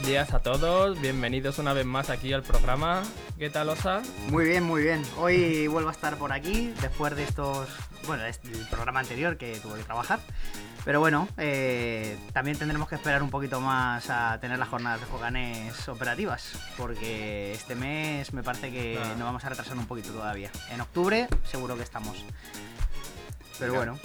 Buenos días a todos, bienvenidos una vez más aquí al programa. ¿Qué tal, Osa? Muy bien, muy bien. Hoy vuelvo a estar por aquí después de estos, bueno, del programa anterior que tuve que trabajar. Pero bueno, eh, también tendremos que esperar un poquito más a tener las jornadas de Joganes operativas, porque este mes me parece que Ah. nos vamos a retrasar un poquito todavía. En octubre seguro que estamos. Pero bueno,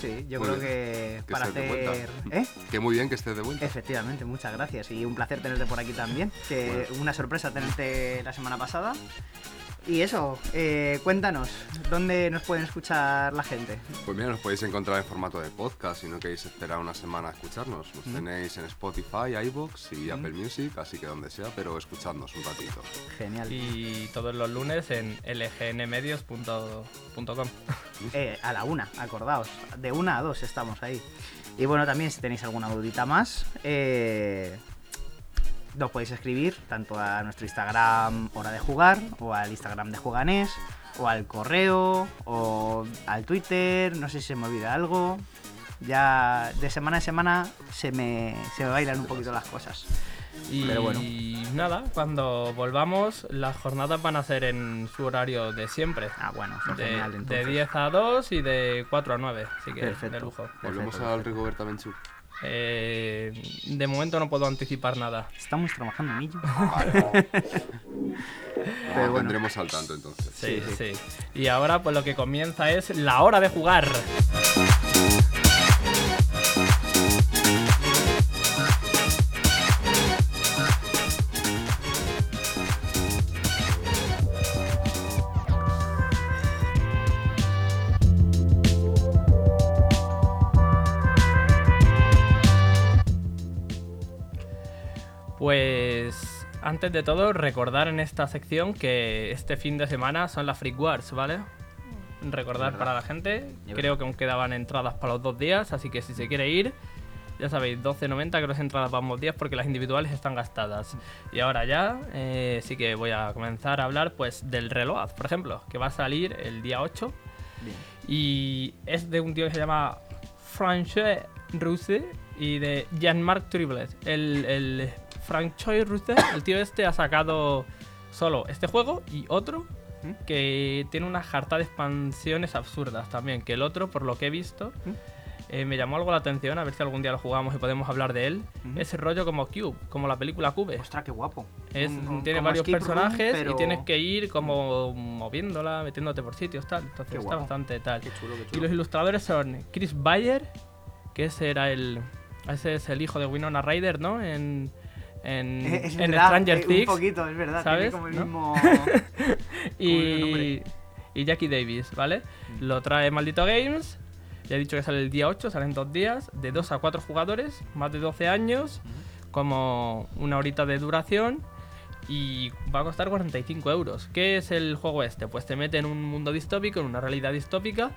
sí, yo Muy creo que Que para hacer... vuelta. ¿Eh? Que muy bien que estés de vuelta. Efectivamente, muchas gracias y un placer tenerte por aquí también. Que una sorpresa tenerte la semana pasada. Y eso, eh, cuéntanos, ¿dónde nos pueden escuchar la gente? Pues mira, nos podéis encontrar en formato de podcast si no queréis esperar una semana a escucharnos. Nos Mm. tenéis en Spotify, iVoox y Apple Music, así que donde sea, pero escuchadnos un ratito. Genial. Y todos los lunes en lgnmedios.com. Eh, a la una, acordaos. De una a dos estamos ahí. Y bueno, también si tenéis alguna dudita más, eh, nos podéis escribir tanto a nuestro Instagram Hora de Jugar, o al Instagram de Juganés, o al correo, o al Twitter, no sé si se me olvida algo. Ya de semana a semana se me, se me bailan un poquito las cosas. Y Pero bueno. nada, cuando volvamos, las jornadas van a ser en su horario de siempre. Ah, bueno, De, genial de entonces. 10 a 2 y de 4 a 9, así que Perfecto. de lujo. Volvemos Perfecto, al Rigoberta Menchú. Eh, de momento no puedo anticipar nada. Estamos trabajando en ello. Vale. Pero bueno. tendremos al tanto entonces. Sí, Sí, sí, Y ahora pues lo que comienza es la hora de jugar. Antes de todo, recordar en esta sección que este fin de semana son las Freak Wars, ¿vale? Recordar para la gente. Creo que aún quedaban entradas para los dos días, así que si se quiere ir, ya sabéis, 12.90 que las entradas para ambos días porque las individuales están gastadas. Y ahora ya, eh, sí que voy a comenzar a hablar pues del reloj, por ejemplo, que va a salir el día 8 Bien. y es de un tío que se llama François Rousset y de Jean-Marc Triplet. El, el François Rousset, el tío este, ha sacado solo este juego y otro ¿Mm? que tiene una jarta de expansiones absurdas también. Que el otro, por lo que he visto, ¿Mm? eh, me llamó algo la atención, a ver si algún día lo jugamos y podemos hablar de él. Ujú. Ese rollo como Cube, como la película Cube. Ostras, qué guapo. Es- Un- un- tiene varios room, personajes pero- y tienes que ir como moviéndola, metiéndote por sitios, tal. Entonces Qué está guapo. bastante tal. Qué chulo, qué Y chulo. los ilustradores son Chris Bayer, que ese era el. Ese es el hijo de Winona Ryder, ¿no? En. En, Es en verdad, Stranger eh, Things. Un poquito, es verdad. ¿sabes? Tiene como el ¿No? mismo. y, y Jackie Davis, ¿vale? Mm. Lo trae Maldito Games. Ya he dicho que sale el día 8, salen dos días, de 2 a 4 jugadores, más de 12 años, como una horita de duración. Y va a costar 45 euros. ¿Qué es el juego este? Pues te mete en un mundo distópico, en una realidad distópica,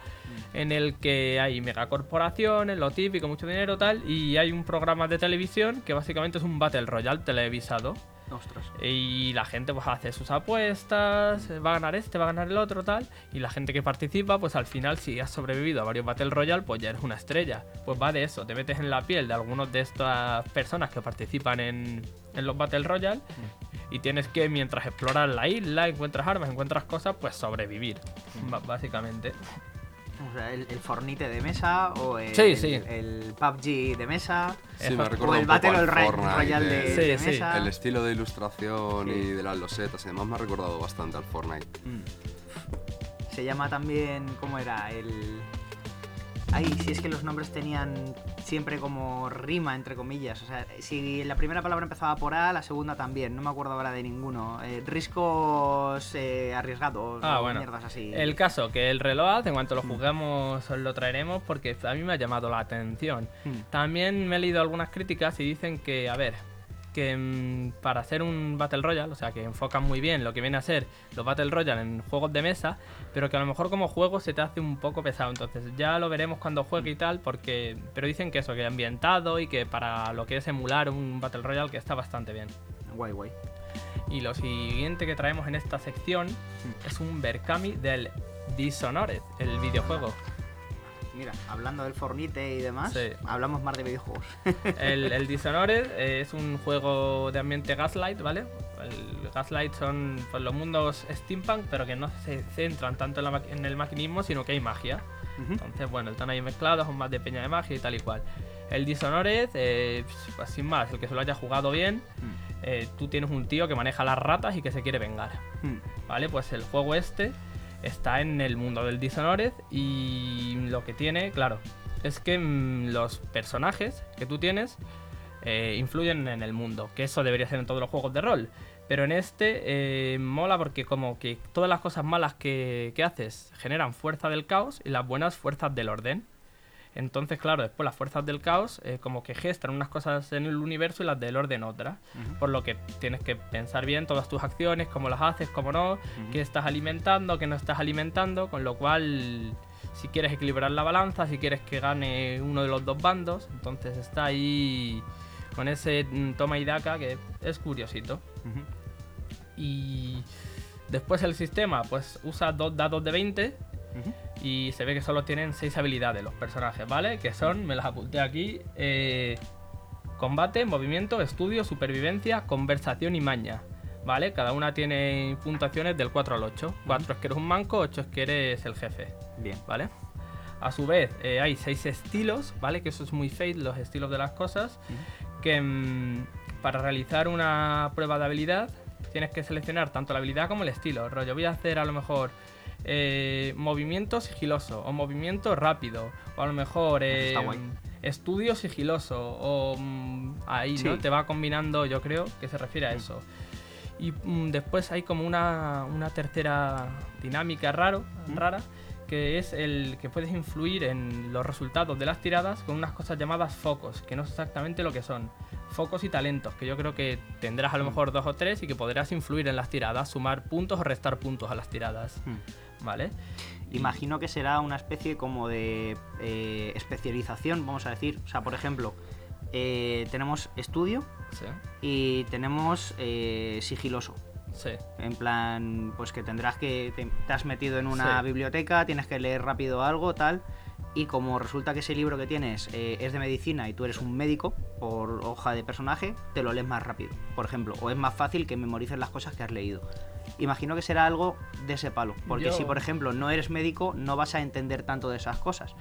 en el que hay megacorporaciones, lo típico, mucho dinero, tal, y hay un programa de televisión que básicamente es un Battle Royale televisado. Ostras. Y la gente pues hace sus apuestas, eh, va a ganar este, va a ganar el otro, tal. Y la gente que participa, pues al final, si has sobrevivido a varios Battle Royale, pues ya eres una estrella. Pues va de eso, te metes en la piel de algunos de estas personas que participan en, en los Battle Royale. Y tienes que, mientras exploras la isla, encuentras armas, encuentras cosas, pues sobrevivir, ba- básicamente. O sea, el, el Fornite de mesa o el, Sí, sí. el PUBG de mesa Sí, me O el Battle al Royale de, de sí. mesa. El estilo de ilustración Sí. y de las losetas y demás me ha recordado bastante al Fortnite. Mm. Se llama también, ¿cómo era? El... Ay, si es que los nombres tenían siempre como rima, entre comillas. O sea, si la primera palabra empezaba por A, la segunda también. No me acuerdo ahora de ninguno. Eh, riscos eh, arriesgados. Ah, bueno. Mierdas así. El caso, que el reloj, en cuanto lo juguemos, os lo traeremos porque a mí me ha llamado la atención. Mm. También me he leído algunas críticas y dicen que, a ver, que mm, para hacer un Battle Royale, o sea, que enfocan muy bien lo que viene a ser los Battle Royale en juegos de mesa, pero que a lo mejor como juego se te hace un poco pesado. Entonces ya lo veremos cuando juegue y tal, porque pero dicen que eso, que ambientado y que para lo que es emular un Battle Royale que está bastante bien. Guay, guay. Y lo siguiente que traemos en esta sección es un Berkami del Dishonored, el videojuego. Mira, hablando del Fornite y demás, Sí. hablamos más de videojuegos. El, el Dishonored eh, es un juego de ambiente Gaslight, ¿vale? El Gaslight son pues, los mundos steampunk, pero que no se centran tanto en, la ma- en el maquinismo, sino que hay magia. Entonces, bueno, están ahí mezclados, son más de peña de magia y tal y cual. El Dishonored, eh, pues, sin más, el que se lo haya jugado bien, Mm. eh, tú tienes un tío que maneja las ratas y que se quiere vengar. Mm. ¿Vale? Pues el juego este está en el mundo del Dishonored y lo que tiene, claro, es que mm, los personajes que tú tienes eh, influyen en el mundo, que eso debería ser en todos los juegos de rol. Pero en este eh, mola porque como que todas las cosas malas que, que haces generan fuerza del caos y las buenas fuerzas del orden. Entonces, claro, después las fuerzas del caos eh, como que gestan unas cosas en el universo y las del orden otras. Por lo que tienes que pensar bien todas tus acciones, cómo las haces, cómo no, qué estás alimentando, qué no estás alimentando, con lo cual si quieres equilibrar la balanza, si quieres que gane uno de los dos bandos, entonces está ahí con ese mm, toma y daca que es curiosito. Y después el sistema pues usa dos dados de 20 Y se ve que solo tienen seis habilidades los personajes, ¿vale? Que son, me las apunté aquí, eh, combate, movimiento, estudio, supervivencia, conversación y maña, ¿vale? Cada una tiene puntuaciones del 4 al 8. 4 es que eres un manco, 8 es que eres el jefe, Bien. ¿vale? A su vez, eh, hay seis estilos, ¿vale? Que eso es muy fade, los estilos de las cosas. Que mm, para realizar una prueba de habilidad tienes que seleccionar tanto la habilidad como el estilo. Rollo, voy a hacer a lo mejor eh, movimiento sigiloso o movimiento rápido. O a lo mejor eh, estudio sigiloso. O mm, ahí, ¿no? Sí. Te va combinando, yo creo que se refiere a eso. Y mm, después hay como una, una tercera dinámica raro, Mm. rara, que es el que puedes influir en los resultados de las tiradas con unas cosas llamadas focos, que no sé exactamente lo que son. Focos y talentos, que yo creo que tendrás a lo Mm. mejor dos o tres y que podrás influir en las tiradas, sumar puntos o restar puntos a las tiradas. Mm. ¿Vale? Imagino que será una especie como de eh, especialización, vamos a decir. O sea, por ejemplo, eh, tenemos estudio Sí, y tenemos eh, sigiloso. sí. En plan, pues que tendrás que. Te, te has metido en una Sí. biblioteca, tienes que leer rápido algo, tal. Y como resulta que ese libro que tienes es de medicina y tú eres un médico por hoja de personaje, te lo lees más rápido, por ejemplo. O es más fácil que memorices las cosas que has leído. Imagino que será algo de ese palo. Porque Yo- si, por ejemplo, no eres médico, no vas a entender tanto de esas cosas.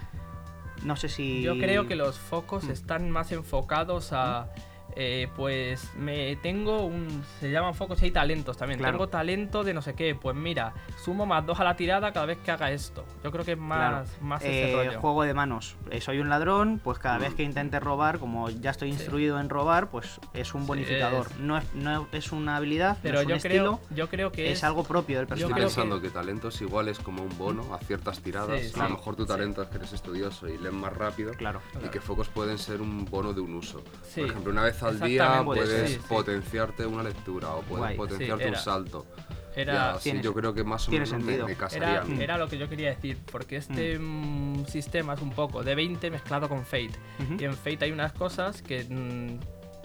No sé si. Yo creo que los focos Mm. están más enfocados a. eh, pues me tengo un. Se llaman focos y hay talentos también. Claro. Tengo talento de no sé qué. Pues mira, sumo más dos a la tirada cada vez que haga esto. Yo creo que es más, Claro. más ese Eh, rollo. juego de manos. Eh, soy un ladrón, pues cada Mm. vez que intente robar, como ya estoy Sí. instruido en robar, pues es un Sí, bonificador. es- No, es, no es una habilidad, Pero no es un yo estilo, creo, yo creo que es, es, algo propio del yo Estoy personaje. pensando que... talentos iguales como un bono a ciertas tiradas. Sí, a lo mejor tu Sí. talento es que eres estudioso y lees más rápido. Claro. Y que focos pueden ser un bono de un uso. Sí, Por ejemplo, una vez al día puedes sí, sí. potenciarte una lectura o puedes Guay. potenciarte Sí, un salto. Era, Ya, Tienes- yo creo que más o menos me, me Era, casarían. era lo que yo quería decir, porque este mm, sistema es un poco de 20 mezclado con Fate. Y en Fate hay unas cosas que mm,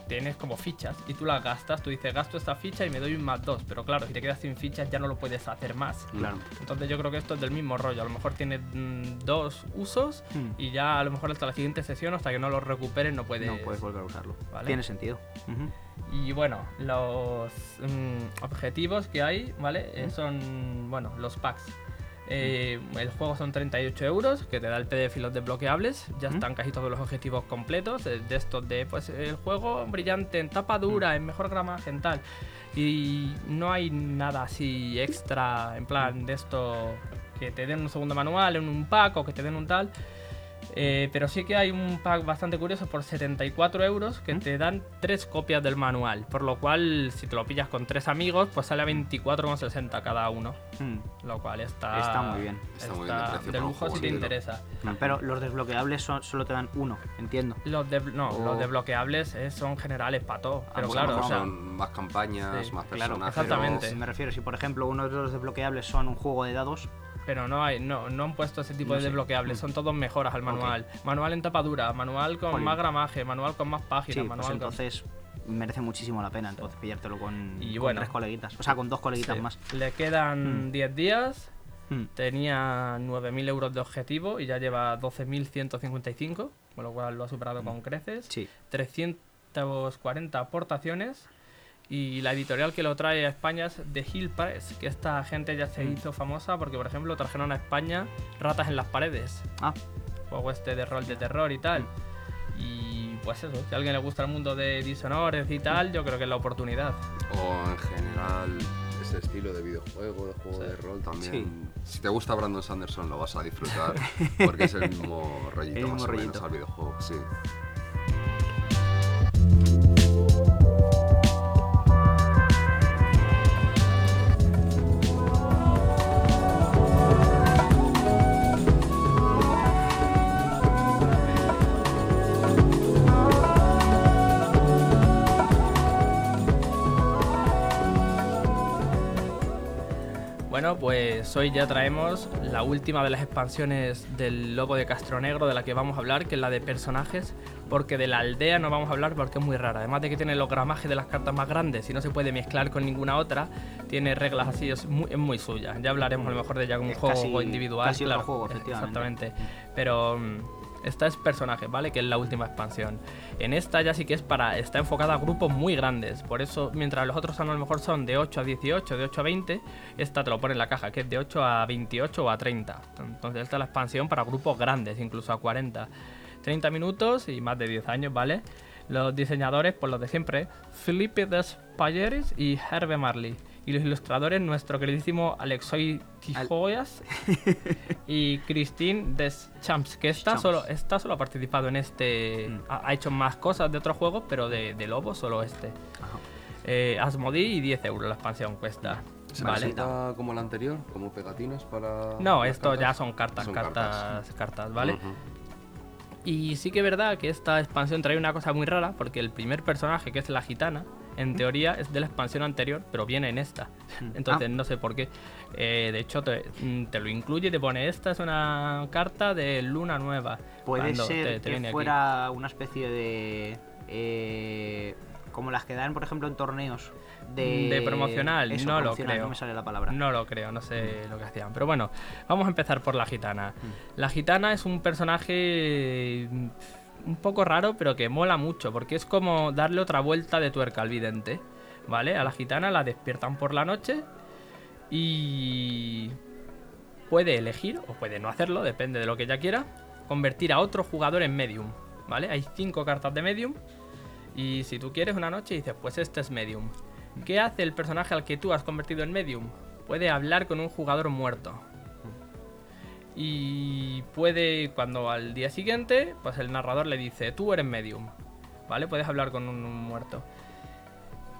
tienes como fichas y tú las gastas, tú dices gasto esta ficha y me doy un más 2, pero claro, si te quedas sin fichas ya no lo puedes hacer más. Claro. Entonces yo creo que esto es del mismo rollo, a lo mejor tienes mm, dos usos Mm. y ya a lo mejor hasta la siguiente sesión, hasta que no los recuperes, no puedes... No puedes volver a usarlo. Vale. Tiene sentido. Y bueno, los mm, objetivos que hay, ¿vale? Eh, son, bueno, los packs. Eh, el juego son 38 euros, que te da el PDF y los desbloqueables. Ya están casi todos los objetivos completos. eh, De estos de, pues, el juego brillante, en tapa dura, en mejor gramaje, en tal. Y no hay nada así extra, en plan, de esto que te den un segundo manual en un pack o que te den un tal. Eh, pero sí que hay un pack bastante curioso por 74 euros que ¿Mm? te dan tres copias del manual. Por lo cual, si te lo pillas con tres amigos, pues sale a 24,60 cada uno. Mm. Lo cual está, Está muy bien. Está muy bien de lujo si te interesa. Pero los desbloqueables son- solo te dan uno, entiendo. Los, de, no, los desbloqueables eh, son generales para todo. Pero pues a lo claro, o mejor sea, son más campañas, Sí, más Claro, personajes. exactamente. Me refiero, si por ejemplo uno de los desbloqueables son un juego de dados, pero no hay, no, no han puesto ese tipo No de sé. desbloqueables, Mm. son todos mejoras al manual. Manual en tapadura, manual con más gramaje, manual con más páginas, sí, pues manual con- entonces merece muchísimo la pena entonces pillártelo con, Y con bueno. tres coleguitas. O sea, con dos coleguitas Sí. más. Le quedan Mm. 10 días Hmm. Tenía 9.000 euros de objetivo y ya lleva 12.155, con lo cual lo ha superado con creces. Sí. 340 aportaciones y la editorial que lo trae a España es The Hill Press, que esta gente ya se Mm. hizo famosa porque, por ejemplo, trajeron a España Ratas en las Paredes, Ah, juego este de rol de terror y tal. Y pues eso, si a alguien le gusta el mundo de Dishonored y tal, yo creo que es la oportunidad. O en general ese estilo de videojuego, de juego Sí. de rol también. Sí. Si te gusta Brandon Sanderson lo vas a disfrutar porque es el mismo rollito El mismo más o menos rollito. al videojuego, sí. Bueno, pues hoy ya traemos la última de las expansiones del Lobo de Castro Negro de la que vamos a hablar, que es la de personajes, porque de la aldea no vamos a hablar porque es muy rara. Además de que tiene los gramajes de las cartas más grandes y no se puede mezclar con ninguna otra, tiene reglas así, es muy, es muy suya. Ya hablaremos a lo mejor de ella como un juego casi- individual. casi claro, juego, efectivamente. Exactamente. Pero mm, esta es personajes, ¿vale? Que es la última expansión. En esta ya sí que es para. Está enfocada a grupos muy grandes. Por eso, mientras los otros a lo mejor son de 8 a 18, de 8 a 20, esta te lo pone en la caja, que es de 8 a 28 o a 30. Entonces, esta es la expansión para grupos grandes, incluso a 40. 30 minutos y más de 10 años, ¿vale? Los diseñadores, pues los de siempre, Felipe Despayeres y Herbe Marley. Y los ilustradores, nuestro queridísimo Alexoy Tijoyas y Christine Deschamps, que esta Champs. solo, esta solo ha participado en este. Mm. Ha, ha hecho más cosas de otros juegos, pero de, de Lobo solo este. Ajá. Eh, Asmodee y 10 euros la expansión cuesta. ¿Se Vale. como la anterior? ¿Como pegatinas para.? No, esto ya son cartas, Son cartas, cartas, ¿vale? Y sí que es verdad que esta expansión trae una cosa muy rara, porque el primer personaje, que es la gitana, en teoría es de la expansión anterior, pero viene en esta. Entonces Ah. no sé por qué. Eh, de hecho, te, mm, te lo incluye y te pone, esta es una carta de luna nueva. Puede ser te- te que aquí. fuera una especie de. eh, como las que dan, por ejemplo, en torneos. De, De promocional, Eso, no lo creo. No me sale la palabra. No lo creo, no sé lo que hacían. Pero bueno, vamos a empezar por la gitana. Mm. La gitana es un personaje mm, un poco raro, pero que mola mucho, porque es como darle otra vuelta de tuerca al vidente. ¿Vale? A la gitana la despiertan por la noche y puede elegir, o puede no hacerlo, depende de lo que ella quiera, convertir a otro jugador en medium. ¿Vale? Hay cinco cartas de medium. Y si tú quieres una noche, dices, pues este es medium. ¿Qué hace el personaje al que tú has convertido en medium? Puede hablar con un jugador muerto. Y puede, cuando al día siguiente, pues el narrador le dice, tú eres medium. ¿Vale? Puedes hablar con un, un muerto.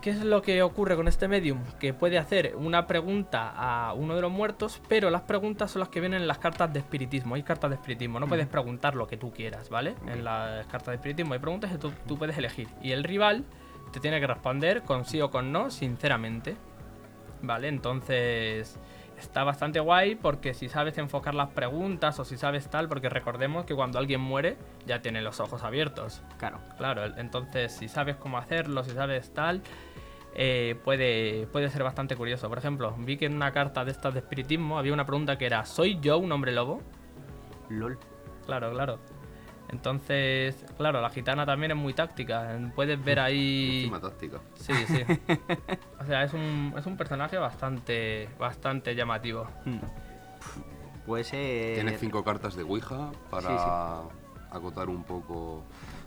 ¿Qué es lo que ocurre con este medium? Que puede hacer una pregunta a uno de los muertos, pero las preguntas son las que vienen en las cartas de espiritismo. Hay cartas de espiritismo, no puedes preguntar lo que tú quieras, ¿vale? En las cartas de espiritismo hay preguntas que tú, tú puedes elegir. Y el rival te tiene que responder con sí o con no, sinceramente. ¿Vale? Entonces está bastante guay porque si sabes enfocar las preguntas o si sabes tal, porque recordemos que cuando alguien muere ya tiene los ojos abiertos. Claro. Claro, entonces si sabes cómo hacerlo, si sabes tal, eh, puede, puede ser bastante curioso. Por ejemplo, vi que en una carta de estas de espiritismo había una pregunta que era, ¿soy yo un hombre lobo? LOL. Claro, claro. Entonces, claro, la gitana también es muy táctica. Puedes ver ahí... Encima táctica. Sí, sí. O sea, es un, es un personaje bastante, bastante llamativo. Hmm. Pues eh, Tiene cinco cartas de Ouija para Sí, acotar un poco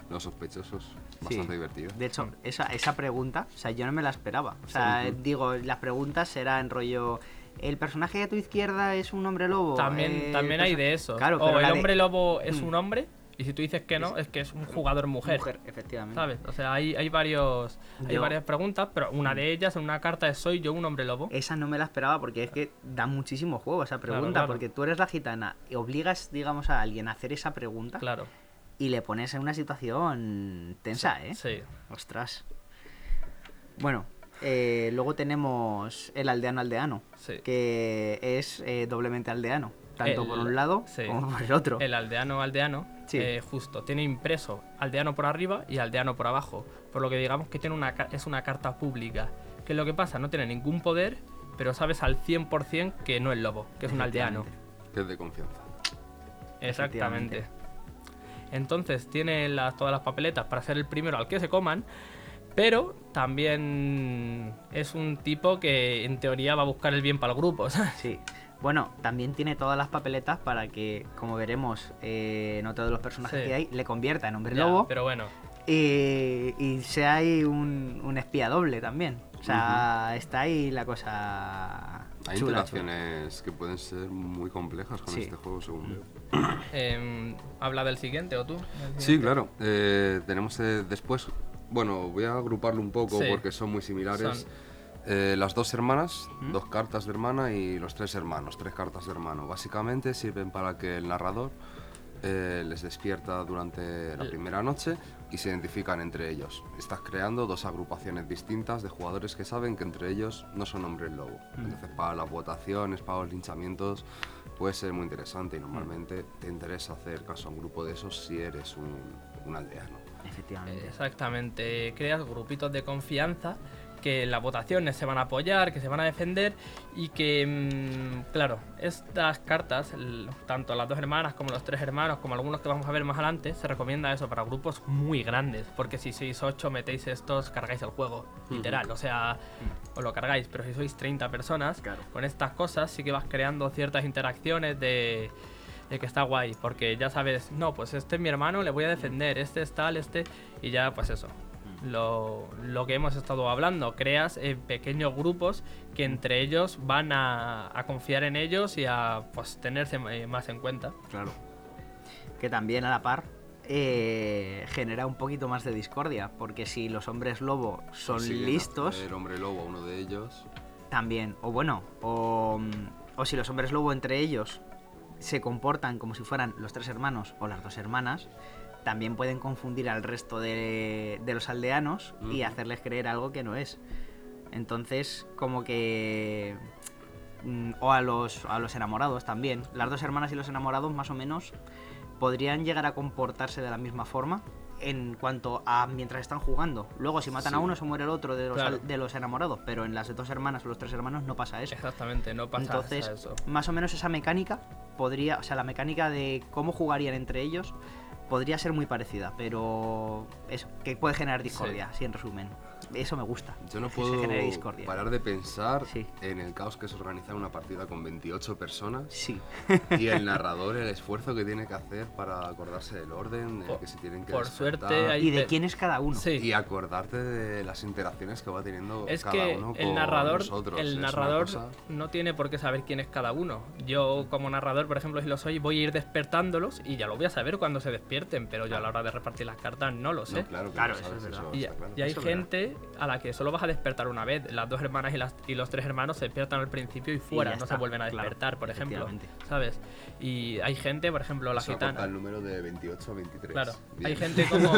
los sospechosos. Sí. Bastante divertido. De hecho, esa, esa pregunta, o sea, yo no me la esperaba. O sea, Sí. digo, las preguntas eran rollo. ¿El personaje de tu izquierda es un hombre lobo? También, Eh, también hay de eso. Claro, o pero el la de- hombre lobo es Mm. un hombre, y si tú dices que no, es que es un jugador mujer. Mujer, efectivamente. ¿Sabes? O sea, hay, hay varios hay Yo- varias preguntas, pero una Mm. de ellas en una carta es ¿Soy yo un hombre lobo? Esa no me la esperaba porque es que da muchísimo juego esa pregunta. claro. Porque tú eres la gitana y obligas, digamos, a alguien a hacer esa pregunta Claro. y le pones en una situación tensa, ¿eh? Sí. Ostras. Bueno, eh, luego tenemos el aldeano aldeano, Sí. que es eh, doblemente aldeano, tanto El- por un lado sí. como por el otro. El aldeano aldeano, Sí. eh, justo, tiene impreso aldeano por arriba y aldeano por abajo. Por lo que digamos que tiene una, es una carta pública. ¿Qué es lo que pasa? No tiene ningún poder, pero sabes al 100% que no es lobo, que es un aldeano. Que es de confianza. Exactamente. Entonces tiene todas las papeletas para ser el primero al que se coman, pero también es un tipo que en teoría va a buscar el bien para el grupo. ¿sabes? Sí. Bueno, también tiene todas las papeletas para que, como veremos eh, en otro de los personajes Sí. que hay, le convierta en hombre Ya, lobo Pero bueno, y, y sea ahí un, un espía doble también. O sea, está ahí la cosa Hay chula, interacciones que pueden ser muy complejas con Sí. este juego, según veo. em, habla del siguiente o tú. Sí, claro. Eh, tenemos eh, después, bueno, voy a agruparlo un poco Sí. porque son muy similares. Son- Eh, las dos hermanas, ¿Mm? dos cartas de hermana y los tres hermanos, tres cartas de hermano. Básicamente sirven para que el narrador eh, les despierta durante la primera noche y se identifican entre ellos. Estás creando dos agrupaciones distintas de jugadores que saben que entre ellos no son hombres lobo. Mm. Entonces para las votaciones, para los linchamientos puede ser muy interesante y normalmente te interesa hacer caso a un grupo de esos si eres un, un aldeano. Efectivamente. Exactamente, creas grupitos de confianza que las votaciones se van a apoyar, que se van a defender y que, mm, claro, estas cartas, tanto las dos hermanas como los tres hermanos, como algunos que vamos a ver más adelante, se recomienda eso para grupos muy grandes, porque si sois 8 metéis estos, cargáis el juego, literal, o sea, os lo cargáis, pero si sois 30 personas, Claro. con estas cosas sí que vas creando ciertas interacciones de, de que está guay, porque ya sabes, no, pues este es mi hermano, le voy a defender, este es tal, este, y ya pues eso. Lo, lo que hemos estado hablando, creas eh, pequeños grupos que entre ellos van a, a confiar en ellos y a pues tenerse eh, más en cuenta. Claro. Que también a la par eh, genera un poquito más de discordia, porque si los hombres lobo son listos, hacer hombre lobo a uno de ellos. también, o bueno, o, o si los hombres lobo entre ellos se comportan como si fueran los tres hermanos o las dos hermanas, también pueden confundir al resto de, de los aldeanos y hacerles creer algo que no es. Entonces, como que... mm, O a los, a los enamorados también. Las dos hermanas y los enamorados más o menos podrían llegar a comportarse de la misma forma en cuanto a mientras están jugando. Luego, si matan a uno, se muere el otro de los, Claro. al- de los enamorados. Pero en las dos hermanas o los tres hermanos no pasa eso. Exactamente, no pasa Entonces, eso. más o menos esa mecánica podría, o sea, la mecánica de cómo jugarían entre ellos podría ser muy parecida, pero eso, que puede generar discordia, sí. en resumen. Eso me gusta. Yo no puedo parar de pensar Sí. en el caos que es organizar una partida con 28 personas Sí, y el narrador, el esfuerzo que tiene que hacer para acordarse del orden, de que se tienen que por despertar, suerte hay- y de quién es cada uno. Sí. y acordarte de las interacciones que va teniendo Es cada que uno el con narrador, nosotros. El narrador cosa- no tiene por qué saber quién es cada uno. Yo como narrador, por ejemplo, si lo soy, voy a ir despertándolos y ya lo voy a saber cuando se despierten, pero yo a la hora de repartir las cartas no lo sé. No, claro, que Claro, lo eso sabes, es verdad. eso Y, claro. y hay Eso es verdad. gente a la que solo vas a despertar una vez. Las dos hermanas y, las, y los tres hermanos se despiertan al principio y fuera, ya no está, se vuelven a claro, despertar, por ejemplo. ¿Sabes? Y hay gente, por ejemplo, la Eso gitana. el número de 28 a 23. Claro, Bien. hay gente como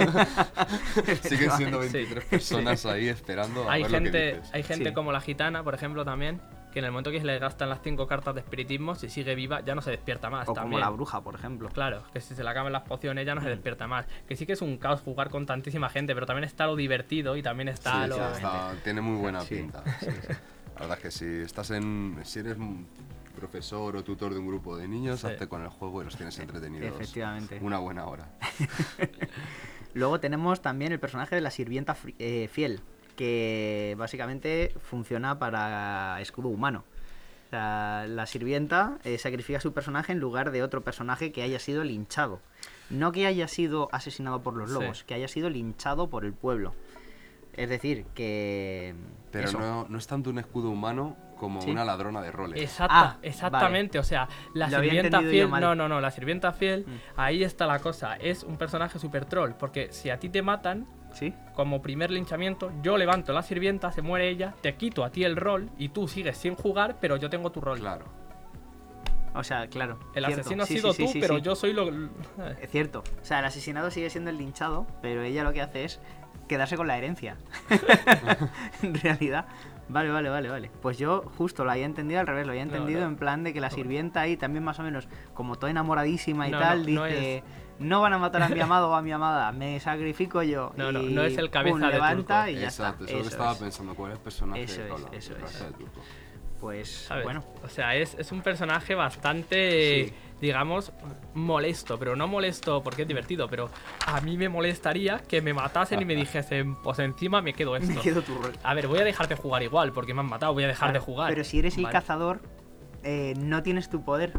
Siguen siendo Sí. 23 personas ahí esperando a hay ver lo que gente, dices. hay gente Sí. como la gitana, por ejemplo, también, que en el momento que se le gastan las cinco cartas de espiritismo, si sigue viva, ya no se despierta más. O también. como la bruja, por ejemplo. Claro, que si se le acaban las pociones ya no se Mm. despierta más. Que sí que es un caos jugar con tantísima gente, pero también está lo divertido y también está Sí, lo... sí, está- tiene muy buena Sí. pinta. sí, sí. La verdad es que si estás en. Si eres profesor o tutor de un grupo de niños, Sí. hazte con el juego y los tienes entretenidos. Efectivamente. Una buena hora. Luego tenemos también el personaje de la sirvienta eh, fiel, que básicamente funciona para escudo humano. La sirvienta eh, sacrifica a su personaje en lugar de otro personaje que haya sido linchado. No que haya sido asesinado por los Sí. lobos, que haya sido linchado por el pueblo. Es decir, que... Pero eso. no, no es tanto un escudo humano como Sí. una ladrona de roles. Exacta, Ah, exactamente, o sea, la Lo sirvienta fiel, no, no, no, la sirvienta fiel, Mm. ahí está la cosa, es un personaje super troll, porque si a ti te matan, ¿Sí? como primer linchamiento, yo levanto la sirvienta, se muere ella, te quito a ti el rol y tú sigues sin jugar, pero yo tengo tu rol. Claro. O sea, claro. El cierto. asesino Sí, sido sí, tú, sí, pero sí. yo soy lo... Es cierto. O sea, el asesinado sigue siendo el linchado, pero ella lo que hace es quedarse con la herencia. en realidad. Vale, vale, vale, vale. Pues yo justo lo había entendido al revés, lo había entendido no. en plan de que la sirvienta ahí también más o menos, como toda enamoradísima y No, tal, no, no dice, no van a matar a mi amado o a mi amada, me sacrifico yo. No, no, y no es el cabeza pum, de levanta turco. y ya Exacto, está. eso es lo que estaba es. pensando. ¿Cuál es el personaje Eso de es, eso El es. cabeza de turco. Pues ¿sabes? bueno, O sea, es, es un personaje bastante, Sí. digamos, molesto, pero no molesto porque es divertido, pero a mí me molestaría que me matasen y me dijesen, pues encima me quedo esto. me quedo tu rol. A ver, voy a dejar de jugar igual, porque me han matado, voy a dejar de jugar. Pero si eres el Vale, cazador, eh, no tienes tu poder.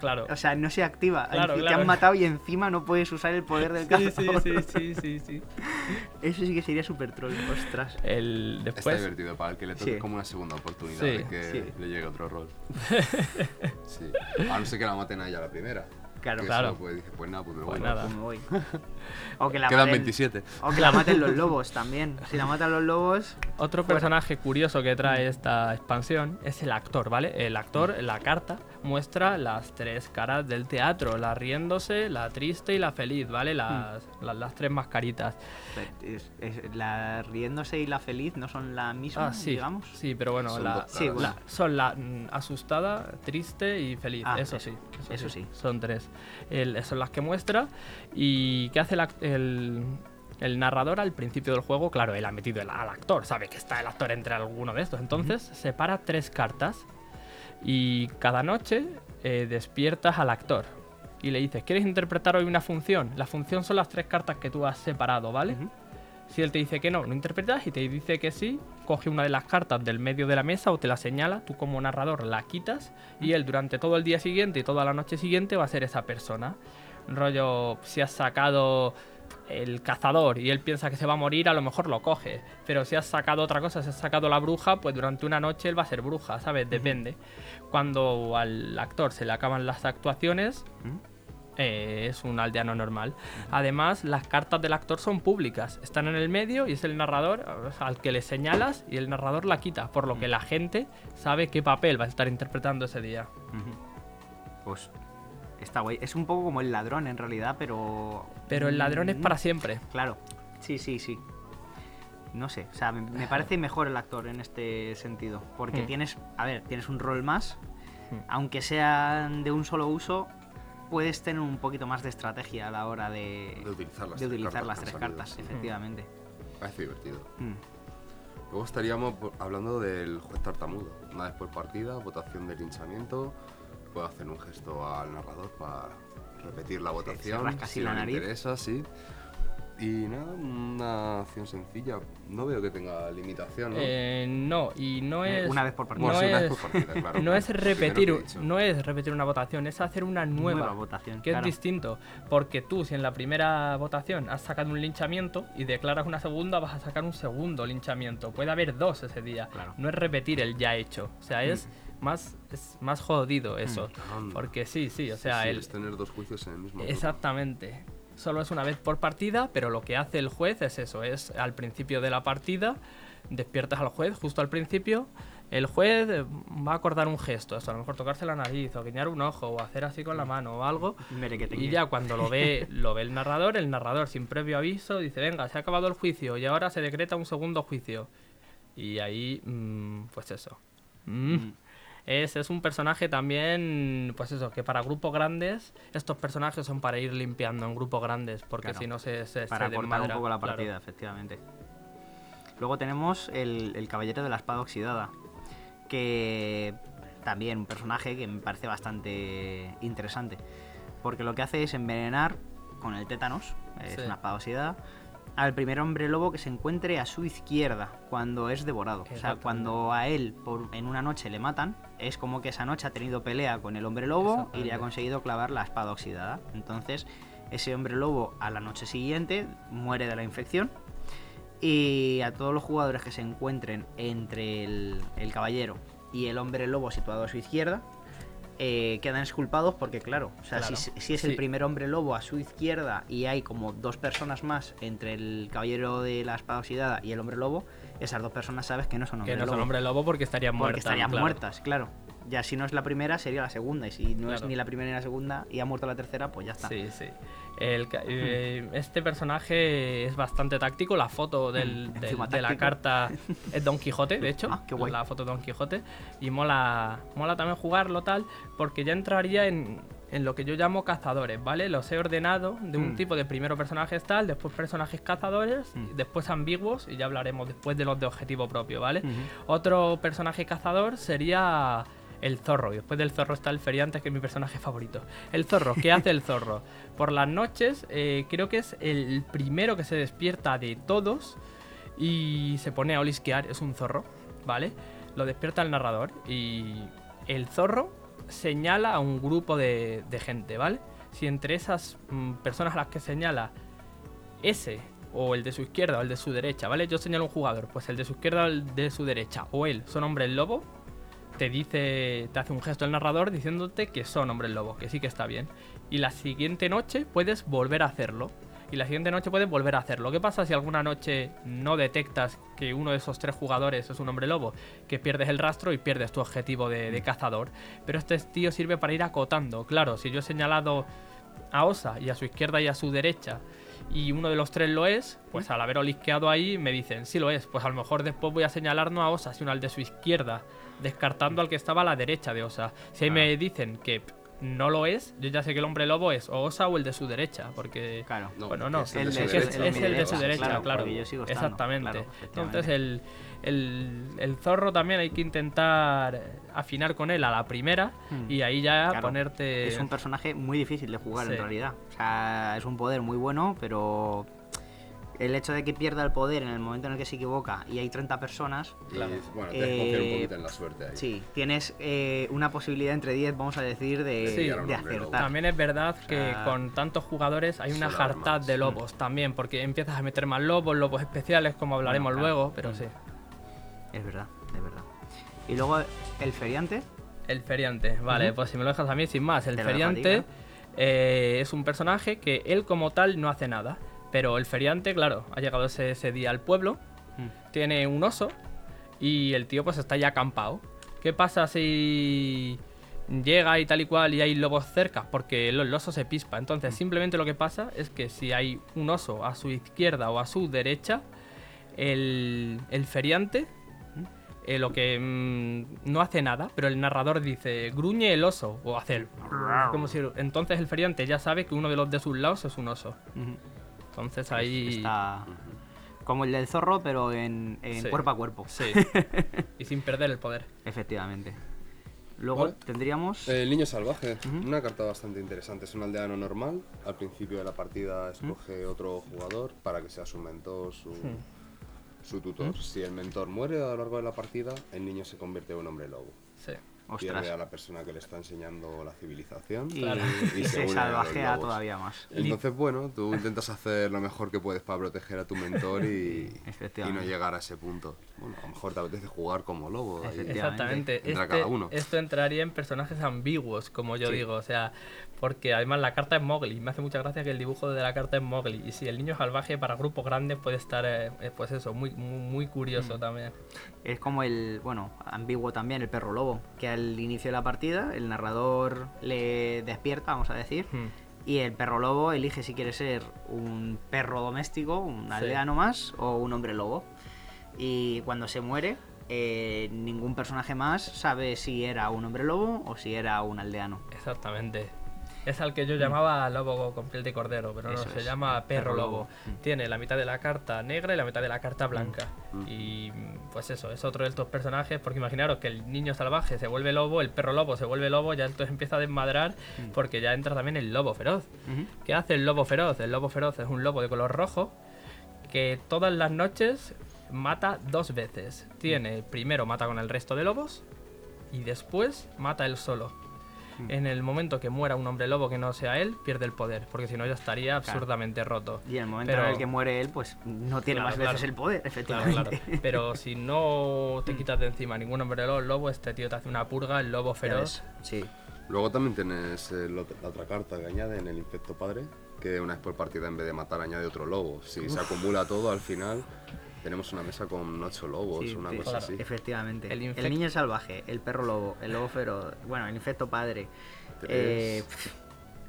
Claro. O sea, no se activa. Claro, Te claro. han matado y encima no puedes usar el poder del Sí, sí, cazador. sí, sí, sí, sí. Eso sí que sería súper troll, ostras. El, Está después, divertido para el que le toque Sí. como una segunda oportunidad Sí, de que sí. le llegue otro rol. sí. A no ser que la maten a ella la primera. Claro, claro. pues dije, pues nada, pues me Pues voy. nada. Pues me voy. O que la Quedan maten- 27. O que la maten los lobos también. Si la matan los lobos, Otro personaje curioso que trae esta expansión es el actor, ¿vale? El actor, la carta, muestra las tres caras del teatro, la riéndose, la triste y la feliz, ¿vale? Las, las, las tres mascaritas. es- es- la riéndose y la feliz no son la misma, Ah, sí, digamos. sí, pero bueno, Son la- dos Sí, caras. la- son la mm, asustada, triste y feliz, Ah, eso, eso, sí, eso sí. Son tres. El- son las que muestra y ¿qué hace el, ac- el, el narrador al principio del juego? Claro, él ha metido el- al actor, sabe que está el actor entre alguno de estos, entonces separa tres cartas y cada noche eh, despiertas al actor y le dices, ¿quieres interpretar hoy una función? La función son las tres cartas que tú has separado, ¿vale? Si él te dice que no, no interpretas y te dice que sí, coge una de las cartas del medio de la mesa o te la señala, tú como narrador la quitas y él durante todo el día siguiente y toda la noche siguiente va a ser esa persona. Rollo, si has sacado el cazador y él piensa que se va a morir, a lo mejor lo coge. Pero si has sacado otra cosa, si has sacado la bruja, pues durante una noche él va a ser bruja, ¿sabes? Depende. Cuando al actor se le acaban las actuaciones, eh, es un aldeano normal. Además, las cartas del actor son públicas, están en el medio y es el narrador al que le señalas y el narrador la quita, por lo que la gente sabe qué papel va a estar interpretando ese día. Pues está guay. Es un poco como el ladrón en realidad, pero. Pero el ladrón es Mm, para siempre. Claro. Sí, sí, sí. No sé, o sea, me, me parece mejor el actor en este sentido. Porque Mm. tienes, a ver, tienes un rol más. Mm. Aunque sean de un solo uso, puedes tener un poquito más de estrategia a la hora de, De utilizar las de tres utilizar cartas las tres salido, cartas, sí. efectivamente. Parece divertido. Mm. Luego estaríamos hablando del juez tartamudo. Una vez por partida, votación de linchamiento. Puedo hacer un gesto al narrador para repetir la votación. rasca así si la no nariz. interesa, sí. Y nada, una acción sencilla. No veo que tenga limitación, ¿no? Eh, no, y no Eh, es. una vez por partida. No una es, por partida, claro. no es Primero que repetir, no es repetir una votación, es hacer una nueva. Nueva votación. Que claro. es distinto, porque tú si en la primera votación has sacado un linchamiento y declaras una segunda, vas a sacar un segundo linchamiento. Puede haber dos ese día. Claro. No es repetir el ya hecho. O sea, es más es más jodido eso. Anda. Porque sí, sí, o sea, sí, el- es tener dos juicios en el mismo exactamente. Solo es una vez por partida, pero lo que hace el juez es eso, es al principio de la partida, despiertas al juez justo al principio, el juez eh, va a acordar un gesto, eso, a lo mejor tocarse la nariz, o guiñar un ojo, o hacer así con la mano o algo, y ya cuando lo ve, lo ve el narrador, el narrador sin previo aviso dice, venga, se ha acabado el juicio y ahora se decreta un segundo juicio. Y ahí, mm, pues eso. Mm. Es, es un personaje también, pues eso, que para grupos grandes, estos personajes son para ir limpiando en grupos grandes, porque Claro. si no se, se, Para se cortar un poco la claro. partida, efectivamente. Luego tenemos el, el Caballero de la Espada Oxidada, que también un personaje que me parece bastante interesante, porque lo que hace es envenenar con el tétanos, es Sí. una espada oxidada, al primer hombre lobo que se encuentre a su izquierda cuando es devorado. O sea, cuando a él por, en una noche le matan, es como que esa noche ha tenido pelea con el hombre lobo y le ha conseguido clavar la espada oxidada. Entonces, ese hombre lobo a la noche siguiente muere de la infección. Y a todos los jugadores que se encuentren entre el, el caballero y el hombre lobo situado a su izquierda, eh, quedan exculpados porque, claro, o sea, Claro, si, si es el sí. primer hombre lobo a su izquierda y hay como dos personas más entre el caballero de la espada oxidada y el hombre lobo, esas dos personas sabes que no son Que hombre no lobo. son hombre lobo porque estarían porque muertas. estarían claro. muertas, claro. Ya si no es la primera, sería la segunda. Y si no es ni la primera ni la segunda y ha muerto la tercera, pues ya está. Sí, sí. El ca- eh, este personaje es bastante táctico. La foto del- Mm, del- encima de la carta es Don Quijote, de hecho. Ah, qué guay. La foto de Don Quijote. Y mola, mola también jugarlo tal, porque ya entraría en, en lo que yo llamo cazadores, ¿vale? Los he ordenado de un Mm. tipo de primero personajes tal, después personajes cazadores, Mm. después ambiguos y ya hablaremos después de los de objetivo propio, ¿vale? Otro personaje cazador sería el zorro. Y después del zorro está el feriante, que es mi personaje favorito. El zorro, ¿qué hace el zorro? Por las noches, eh, creo que es el primero que se despierta de todos y se pone a olisquear. Es un zorro, ¿vale? Lo despierta el narrador y el zorro señala a un grupo de, gente, ¿vale? Si entre esas mm, personas a las que señala ese o el de su izquierda o el de su derecha, ¿vale? Yo señalo un jugador, pues el de su izquierda o el de su derecha o él son hombres lobo, te dice, te hace un gesto el narrador diciéndote que son hombres lobo, que sí que está bien. Y la siguiente noche puedes volver a hacerlo. Y la siguiente noche puedes volver a hacerlo. ¿Qué pasa si alguna noche no detectas que uno de esos tres jugadores es un hombre lobo? Que pierdes el rastro y pierdes tu objetivo de, de cazador. Pero este tío sirve para ir acotando. Claro, si yo he señalado a Osa y a su izquierda y a su derecha y uno de los tres lo es, pues al haber olisqueado ahí me dicen, sí lo es, pues a lo mejor después voy a señalar no a Osa, sino al de su izquierda, descartando al que estaba a la derecha de Osa. Si ahí me dicen que no lo es, yo ya sé que el hombre lobo es o Osa o el de su derecha, porque... Claro. No, bueno, no, es el de es- su es derecha, el de su claro, derecha, claro, claro. porque yo sigo estando, Exactamente. claro. Entonces el, el, el zorro también hay que intentar afinar con él a la primera Hmm. y ahí ya Claro, ponerte... Es un personaje muy difícil de jugar Sí. en realidad. O sea, es un poder muy bueno, pero el hecho de que pierda el poder en el momento en el que se equivoca y hay 30 personas, Y, Claro. bueno, tienes que confiar un Eh, poquito en la suerte ahí. sí, tienes eh, una posibilidad entre 10, vamos a decir, de, Sí. de lobo. acertar. También es verdad O que sea, con tantos jugadores hay una jartad de lobos también, porque empiezas a meter más lobos, lobos especiales, como hablaremos Bueno, claro. luego, pero sí. Es verdad, es verdad. Y luego el feriante, El feriante, vale, pues si me lo dejas a mí sin más, el feriante eh, es un personaje que él como tal no hace nada, pero el feriante, claro, ha llegado ese, ese día al pueblo, Mm. tiene un oso y el tío pues está ya acampado. ¿Qué pasa si llega y tal y cual y hay lobos cerca? Porque el, el oso se pispa. Entonces simplemente lo que pasa es que si hay un oso a su izquierda o a su derecha, el, el feriante eh, lo que mm, no hace nada, pero el narrador dice gruñe el oso o hace el como si entonces el feriante ya sabe que uno de los de sus lados es un oso. Entonces ahí está como el del zorro, pero en, en Sí. cuerpo a cuerpo. sí y sin perder el poder. Efectivamente. Luego Vale. tendríamos... El niño salvaje, una carta bastante interesante. Es un aldeano normal. Al principio de la partida escoge otro jugador para que sea su mentor, su, su tutor. Si el mentor muere a lo largo de la partida, el niño se convierte en un hombre lobo. Sí. Ostras. Pierde a la persona que le está enseñando la civilización. Y, Claro. y Y se salvajea todavía más. Entonces, bueno, tú intentas hacer lo mejor que puedes para proteger a tu mentor y, y no llegar a ese punto. Bueno, a lo mejor te apetece jugar como lobo. ahí. Exactamente. Entra Este- cada uno. Esto entraría en personajes ambiguos, como yo Sí. digo. O sea, porque además la carta es Mowgli. Me hace mucha gracia que el dibujo de la carta es Mowgli. Y si el niño salvaje para grupos grandes puede estar, eh, eh, pues eso, muy, muy, muy curioso Mm. también. Es como el, bueno, ambiguo también, el perro lobo, que al inicio de la partida el narrador le despierta, vamos a decir, Hmm. y el perro lobo elige si quiere ser un perro doméstico, un aldeano más, o un hombre lobo. Y cuando se muere, eh, ningún personaje más sabe si era un hombre lobo o si era un aldeano. Exactamente. Es al que yo llamaba lobo con piel de cordero, pero no, Mm. Se es, llama perro perro lobo. lobo. Mm. Tiene la mitad de la carta negra y la mitad de la carta blanca. Mm. Y pues eso, es otro de estos personajes, porque imaginaros que el niño salvaje se vuelve lobo, el perro lobo se vuelve lobo, ya entonces empieza a desmadrar Mm. porque ya entra también el lobo feroz. Ujú. ¿Qué hace el lobo feroz? El lobo feroz es un lobo de color rojo que todas las noches mata dos veces. Tiene, primero mata con el resto de lobos y después mata él solo. Mm. En el momento que muera un hombre lobo que no sea él, pierde el poder, porque si no ya estaría absurdamente roto. Y en el momento Pero- en el que muere él, pues no tiene Claro, más veces claro. el poder, efectivamente. claro. Pero si no te quitas de encima ningún hombre lo- lobo, este tío te hace una purga, el lobo feroz. Sí. Luego también tienes ot- la otra carta que añade en el infecto padre, que una vez por partida en vez de matar añade otro lobo. Si se acumula todo al final, tenemos una mesa con ocho lobos, Sí, una sí, cosa claro. así. Efectivamente. El niño salvaje, el perro lobo, el lobo feroz, bueno, el infecto padre. Tres. eh,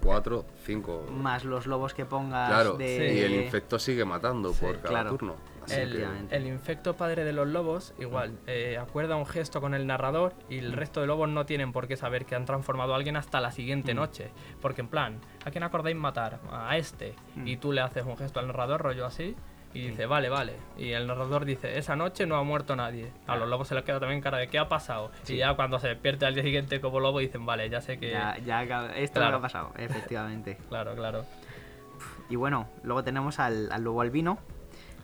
Cuatro, cinco. más los lobos que pongas Claro, de... y el infecto sigue matando Sí, por cada claro. turno. Así El, Efectivamente. el infecto padre de los lobos, igual, eh, acuerda un gesto con el narrador y el resto de lobos no tienen por qué saber que han transformado a alguien hasta la siguiente noche. Porque en plan, ¿a quién acordáis matar? A este. Y tú le haces un gesto al narrador, rollo así, y dice, vale, vale. Y el narrador dice, esa noche no ha muerto nadie. A los lobos se les queda también cara de, ¿qué ha pasado? Y ya cuando se despierte al día siguiente como lobo dicen, vale, ya sé que... Ya, ya, esto Claro. lo ha pasado, efectivamente. Claro, claro. Y bueno, luego tenemos al, al lobo albino,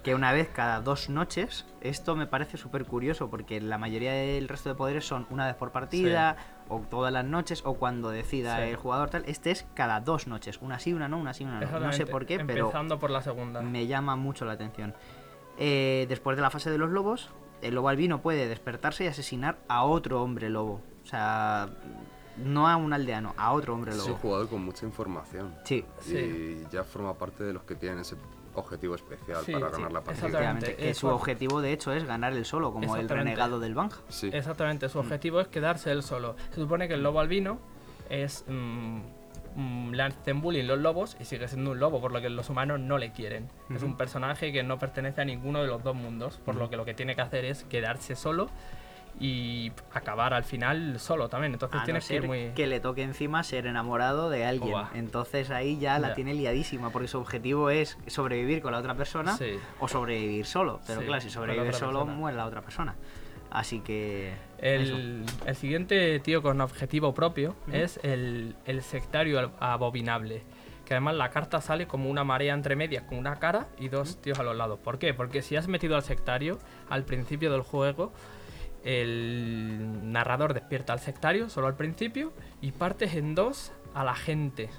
que una vez cada dos noches, esto me parece súper curioso, porque la mayoría del resto de poderes son una vez por partida, o todas las noches, o cuando decida Sí. el jugador tal. Este es cada dos noches, una sí, una no, una sí, una no. No sé por qué, pero Empezando por la segunda. me llama mucho la atención. Eh, después de la fase de los lobos, el lobo albino puede despertarse y asesinar a otro hombre lobo. O sea, no a un aldeano, a otro hombre Es un lobo. jugador con mucha información. Sí, Sí. Y ya forma parte de los que tienen ese objetivo especial Sí, para sí, ganar la partida. exactamente. Que su objetivo, de hecho, es ganar el solo, como el Exactamente. renegado del Bang. Sí. Exactamente, su objetivo es quedarse él solo. Se supone que el lobo albino es. mm, mm, le hacen bullying los lobos y sigue siendo un lobo, por lo que los humanos no le quieren. Es un personaje que no pertenece a ninguno de los dos mundos, por lo que lo que tiene que hacer es quedarse solo y acabar al final solo también. Entonces A no tienes que ir ser muy. que le toque encima ser enamorado de alguien. Entonces ahí ya la Ya. tiene liadísima, porque su objetivo es sobrevivir con la otra persona Sí. o sobrevivir solo. Pero Sí, claro, si sobrevive solo, persona. muere la otra persona. Así que. El, el siguiente tío con objetivo propio es el, el sectario abominable. Que además la carta sale como una marea entre medias, con una cara y dos tíos a los lados. ¿Por qué? Porque si has metido al sectario al principio del juego, el narrador despierta al sectario solo al principio y partes en dos a la gente.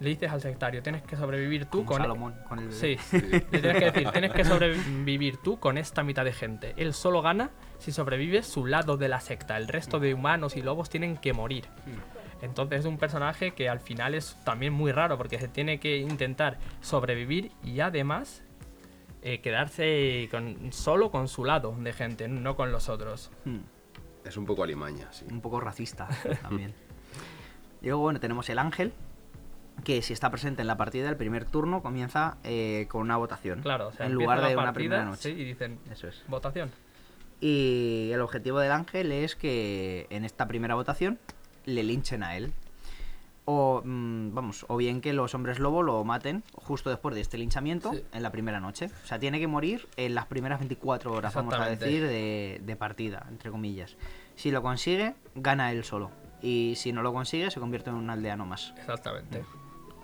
Le dices al sectario, tienes que sobrevivir tú con... Salomón, con el Sí, le tienes que decir, tienes que sobrevivir tú con esta mitad de gente. Él solo gana si sobrevive su lado de la secta. El resto de humanos y lobos tienen que morir. Entonces es un personaje que al final es también muy raro porque se tiene que intentar sobrevivir y además eh, quedarse con, solo con su lado de gente, no con los otros. Hmm. Es un poco alimaña, sí. un poco racista también. Y luego, bueno, tenemos el ángel, que si está presente en la partida, el primer turno comienza eh, con una votación. Claro, o sea, en lugar la de una primera noche. sí, y dicen, Eso es. votación. Y el objetivo del ángel es que en esta primera votación le linchen a él. O, mm, vamos, o bien que los hombres lobo lo maten justo después de este linchamiento Sí. en la primera noche. O sea, tiene que morir en las primeras 24 horas, vamos a decir, de, de partida, entre comillas. Si lo consigue, gana él solo. Y si no lo consigue, se convierte en un aldeano más. Exactamente.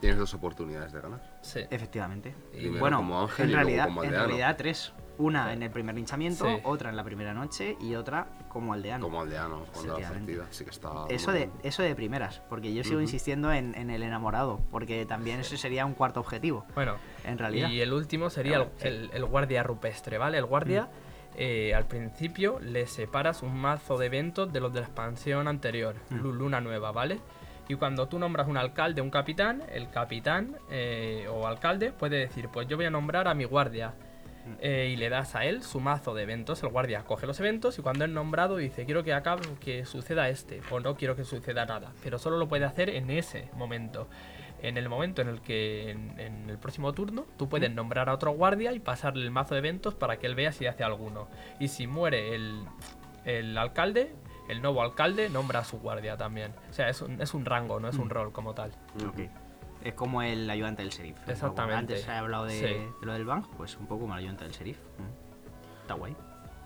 Tienes dos oportunidades de ganar. Sí. Efectivamente. Primero bueno, como ángel en y luego realidad, como en aldeano. realidad tres. Una en el primer linchamiento, Sí. otra en la primera noche y otra como aldeano. Como aldeano, cuando la partida. Así que está. Eso de, bien. eso de primeras, porque yo sigo Ujú. insistiendo en, en el enamorado, porque también ese sería un cuarto objetivo, Bueno, en realidad. Y el último sería el, Claro, sí. el- el guardia rupestre, ¿vale? El guardia, eh, al principio le separas un mazo de eventos de los de la expansión anterior, Lu- Luna Nueva, ¿vale? Y cuando tú nombras un alcalde, un capitán, el capitán eh, o alcalde puede decir, pues yo voy a nombrar a mi guardia. Eh, y le das a él su mazo de eventos. El guardia coge los eventos y cuando es nombrado dice quiero que acabe, que suceda este o no quiero que suceda nada. Pero solo lo puede hacer en ese momento. En el momento en el que en, en el próximo turno tú puedes nombrar a otro guardia y pasarle el mazo de eventos para que él vea si hace alguno. Y si muere el, el alcalde, el nuevo alcalde nombra a su guardia también. O sea, es un, es un rango, no es un rol como tal. Es como el ayudante del sheriff. Exactamente. Antes he hablado de, Sí. de lo del bank, pues un poco como el ayudante del sheriff. Mm. Está guay.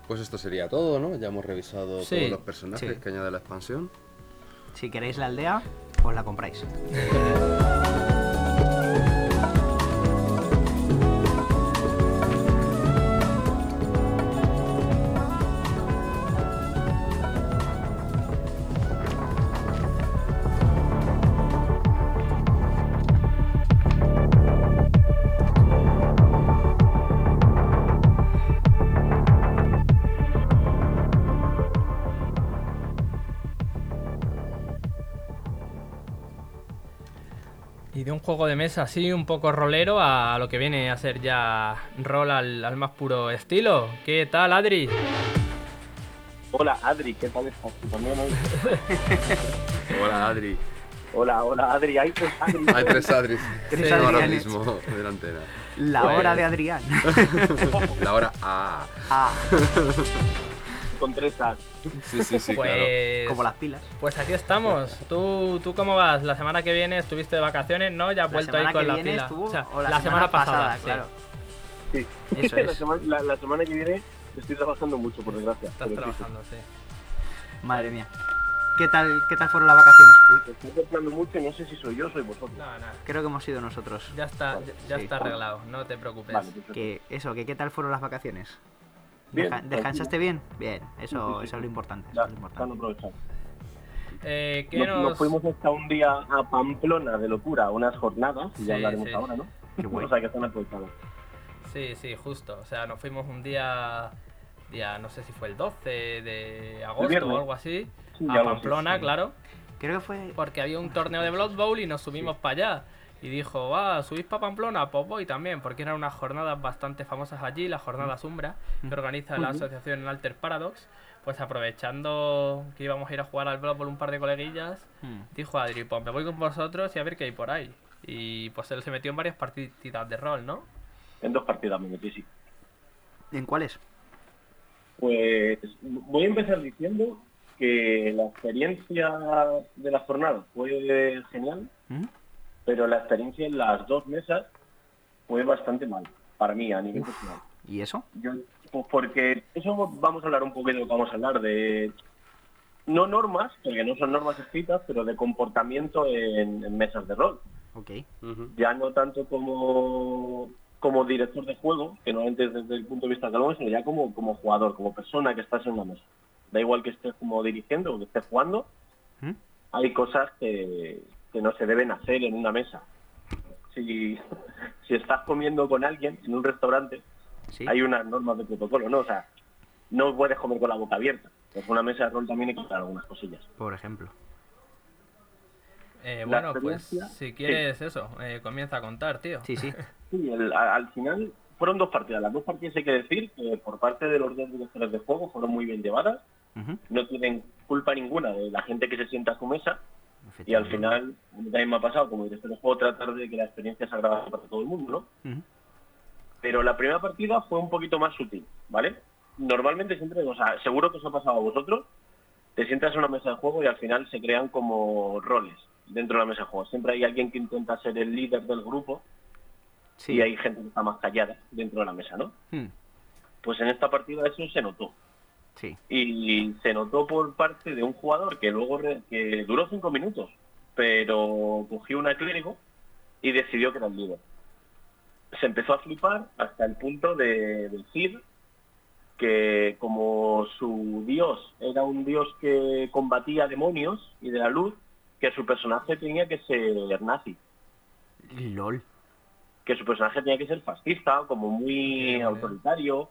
Pues esto sería todo, ¿no? Ya hemos revisado Sí, todos los personajes sí. que añade la expansión. Si queréis la aldea, pues la compráis. Y de un juego de mesa así, un poco rolero, a lo que viene a ser ya rol al, al más puro estilo. ¿Qué tal, Adri? Hola Adri, ¿qué tal estás? Tú también hoy. Hola, Adri. Hola, hola, Adri. Hay tres Adri. Hay tres Adris Tres ahora mismo de la Pues- hora de Adrián. La hora A. Ah, Con tres As. Sí, sí, sí, claro. Pues, como las pilas. pues aquí estamos. ¿Tú, ¿Tú cómo vas? La semana que viene estuviste de vacaciones, ¿no? Ya has La vuelto ahí con la pila. estuvo, O sea, o la, la semana pasada, sí. claro. Sí. Eso la, es. semana, la, la semana que viene estoy trabajando mucho, por desgracia. Estás sí, trabajando, sí. Madre mía. ¿Qué tal, ¿Qué tal fueron las vacaciones? Uy. Estoy temblando mucho y no sé si soy yo o soy vosotros. No, no. creo que hemos sido nosotros. Ya está, Vale, ya, ya sí. está arreglado, no te preocupes. Vale. Que eso, que qué tal fueron las vacaciones. Bien, ¿Descansaste bien? Bien, eso, Sí, sí, sí, eso es lo importante. eso Ya, es lo importante. Eh, ¿Qué Nos, nos...? nos fuimos hasta un día a Pamplona de locura, unas jornadas, y ya hablaremos sí. ahora, ¿no? Qué guay. O sea que están aprovechados. Sí, sí, justo. O sea, nos fuimos un día, día no sé si fue el 12 de agosto o algo así, Sí, a Pamplona, sí. claro, Creo que fue. porque había un torneo de Blood Bowl y nos subimos para allá. Y dijo, va, ¿subís para Pamplona? Pues voy también, porque eran unas jornadas bastante famosas allí, las jornadas Umbra, que organiza la asociación Alter Paradox. Pues aprovechando que íbamos a ir a jugar al Blood Bowl un par de coleguillas, Hmm. dijo Adri, pues me voy con vosotros y a ver qué hay por ahí. Y pues él se metió en varias partidas de rol, ¿no? En dos partidas me metí, sí. ¿En cuáles? Pues voy a empezar diciendo que la experiencia de la jornada fue genial, ¿Mm? Pero la experiencia en las dos mesas fue bastante mal, para mí, a nivel personal. ¿Y eso? Yo, pues porque eso vamos a hablar un poquito vamos a hablar, de no normas, porque no son normas escritas, pero de comportamiento en, en mesas de rol. Ya no tanto como, como director de juego, que normalmente es desde el punto de vista de lo sino ya como, como jugador, como persona que estás en una mesa. Da igual que estés como dirigiendo o que estés jugando, ¿Mm? hay cosas que, que no se deben hacer en una mesa. Si, si estás comiendo con alguien en un restaurante, Sí. hay unas normas de protocolo, ¿no? O sea, no puedes comer con la boca abierta. Pues una mesa de rol también hay que hacer algunas cosillas. Por ejemplo. Eh, bueno, pues si quieres eso, eh, comienza a contar, tío. Sí, sí. Sí, el- al final fueron dos partidas. Las dos partidas hay que decir que por parte de los dos directores de juego fueron muy bien llevadas. No tienen culpa ninguna de la gente que se sienta a su mesa. Y al final, también me ha pasado como director de juego tratar de que la experiencia sea agradable para todo el mundo, ¿no? Pero la primera partida fue un poquito más sutil, ¿vale? Normalmente siempre, o sea, seguro que os ha pasado a vosotros, te sientas en una mesa de juego y al final se crean como roles dentro de la mesa de juego. Siempre hay alguien que intenta ser el líder del grupo Sí. y hay gente que está más callada dentro de la mesa, ¿no? Hmm. Pues en esta partida eso se notó. Sí. Y se notó por parte de un jugador que luego re- que duró cinco minutos, pero cogió una clérigo y decidió que era el líder. Se empezó a flipar hasta el punto de decir que como su dios era un dios que combatía demonios y de la luz, que su personaje tenía que ser nazi, LOL. que su personaje tenía que ser fascista, como muy autoritario.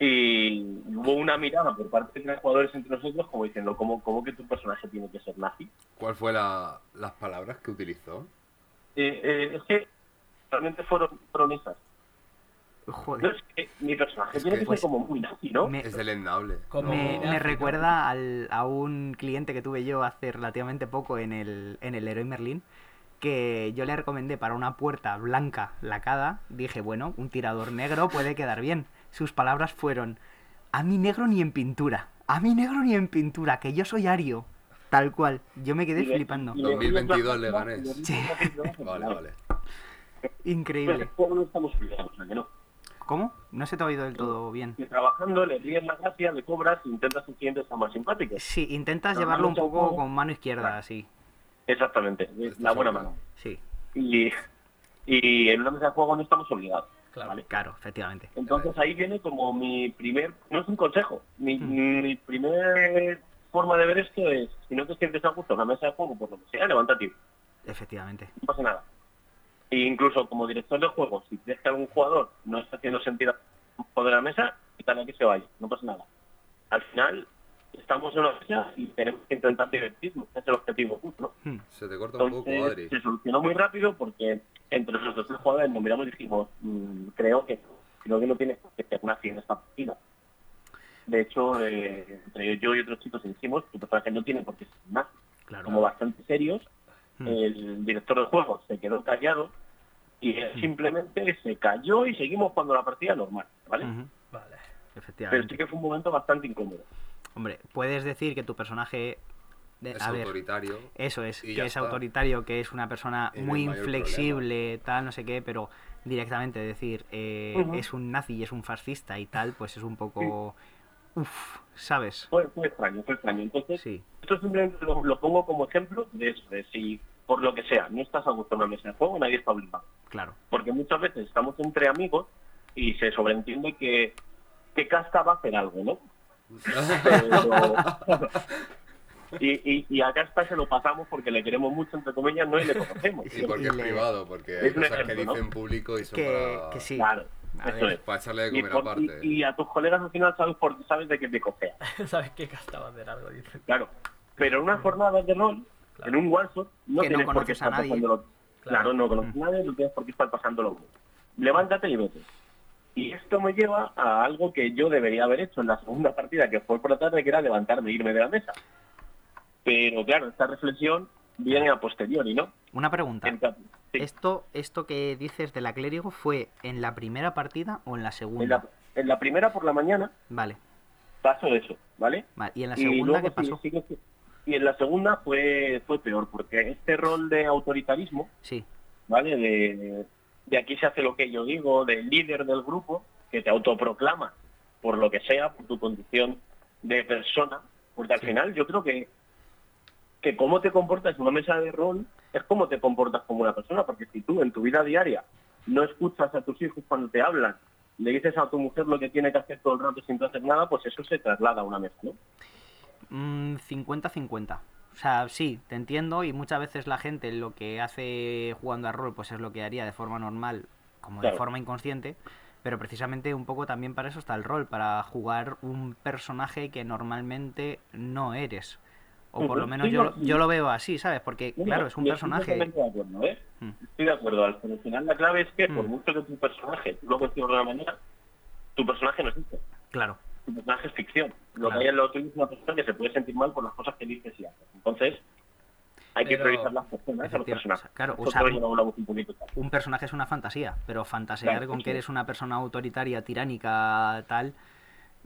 Y hubo una mirada por parte de los jugadores entre nosotros como diciendo, ¿cómo, cómo que tu personaje tiene que ser nazi? ¿Cuál fue la- las palabras que utilizó? Eh, eh, es que realmente fueron, fueron esas. No, es que mi personaje Es tiene que- que pues, ser como muy nazi, ¿no? Me, Es delendable. Como me- me recuerda al- a un cliente que tuve yo hace relativamente poco en el, en el Héroe Merlín, que yo le recomendé para una puerta blanca lacada. Dije, bueno, un tirador negro puede quedar bien. Sus palabras fueron, a mí negro ni en pintura, a mí negro ni en pintura, que yo soy ario. Tal cual, yo me quedé Y flipando. y le- 2022 y le le- gané. y le- Sí. Vale, vale. Increíble. Pero no estamos obligados, o sea que no. ¿Cómo? No se te ha oído del todo bien. Y trabajando, le ríes la gracia, le cobras, intentas que el cliente sea más simpático. Sí, intentas Pero llevarlo un poco con mano izquierda, así. Exactamente, la buena mano. Sí, Y, y en una mesa de juego no estamos obligados. Claro. ¿vale? claro, efectivamente. Entonces ahí viene como mi primer, no es un consejo, mi, Hmm. mi primer forma de ver esto es, si no te sientes a gusto en una mesa de juego, por lo que sea, levántate, Efectivamente. no pasa nada. E incluso como director de juego, si crees que algún jugador no está haciendo sentido de la mesa, quítale que se vaya, no pasa nada. Al final, estamos en una mesa y tenemos que intentar divertirnos, ese es el objetivo, ¿no? Hmm. Se te corta un poco, Entonces Adri. se solucionó muy rápido porque entre nosotros tres jugadores nos miramos y dijimos, mm, creo que creo que no tienes que ser nazi en esta partida. De hecho, eh, entre yo y otros chicos dijimos, tu personaje no tiene por qué ser. Claro. Como bastante serios Hmm. el director del juego se quedó callado y él Hmm. simplemente se cayó y seguimos jugando la partida normal, ¿vale? Vale. Pero Efectivamente. sí que fue un momento bastante incómodo. Hombre, puedes decir que tu personaje. de- Es a ver, autoritario. Eso es, que es está. autoritario, que es una persona muy inflexible, tal, no sé qué, pero directamente decir eh, es un nazi y es un fascista y tal, pues es un poco. Uff, ¿sabes? Fue, fue extraño, fue extraño. Entonces, Sí. esto simplemente lo, lo pongo como ejemplo de eso, de si por lo que sea no estás a gusto en una mesa de juego, nadie está obligado. Claro. Porque muchas veces estamos entre amigos y se sobreentiende que, que Casta va a hacer algo, ¿no? Pero- y, y, y a Casta se lo pasamos porque le queremos mucho, entre comillas, no y le conocemos. Sí, porque Y es le- privado, porque hay Es un cosas que ejemplo, dice ¿no? en público y son Que, para, que sí. Claro, A eso ver. es. para echarle de Y, comer por- aparte. y- y a tus colegas al final sabes porque sabes de qué te cogea. ¿Sabes va a hacer algo? Dice. Claro. Pero en una jornada de rol, Claro. en un one shot, no Que no tienes por qué estar pasándolo. Claro. Claro, no conoces a nadie, no tienes por qué estar pasándolo. Levántate y vete. Y esto me lleva a algo que yo debería haber hecho en la segunda partida, que fue por la tarde, que era levantarme e irme de la mesa. Pero claro, esta reflexión viene a posteriori, ¿no? Una pregunta. Entonces, sí, ¿Esto, ¿Esto que dices de la clérigo fue en la primera partida o en la segunda? en, la, en la primera por la mañana Vale. pasó eso, ¿vale? vale. ¿Y en la y segunda luego qué pasó? y en la segunda fue, fue peor, porque este rol de autoritarismo Sí. ¿vale? De, de aquí se hace lo que yo digo, del líder del grupo, que te autoproclama por lo que sea, por tu condición de persona, porque al final yo creo que, que cómo te comportas en una mesa de rol es cómo te comportas como una persona, porque si tú en tu vida diaria no escuchas a tus hijos cuando te hablan, le dices a tu mujer lo que tiene que hacer todo el rato sin hacer nada, pues eso se traslada a una mesa, ¿no? Mm, 50-50. O sea, sí, te entiendo y muchas veces la gente lo que hace jugando a rol pues es lo que haría de forma normal, como de forma inconsciente, pero precisamente un poco también para eso está el rol, para jugar un personaje que normalmente no eres. O por lo menos yo, yo lo veo así, ¿sabes? Porque, No, claro, es un yo estoy personaje... totalmente de acuerdo, ¿eh? Mm. Estoy de acuerdo. Al al final la clave es que por Mm. mucho que tu personaje lo consigas de una manera, tu personaje no existe. Claro, Tu personaje es ficción. Lo Claro. que hay en la otra es una persona que se puede sentir mal por las cosas que dices y haces. Entonces, hay que priorizar las personas a los personajes. claro, usar- lo un personaje es una fantasía, pero fantasear Claro, con que eres una persona autoritaria, tiránica, tal.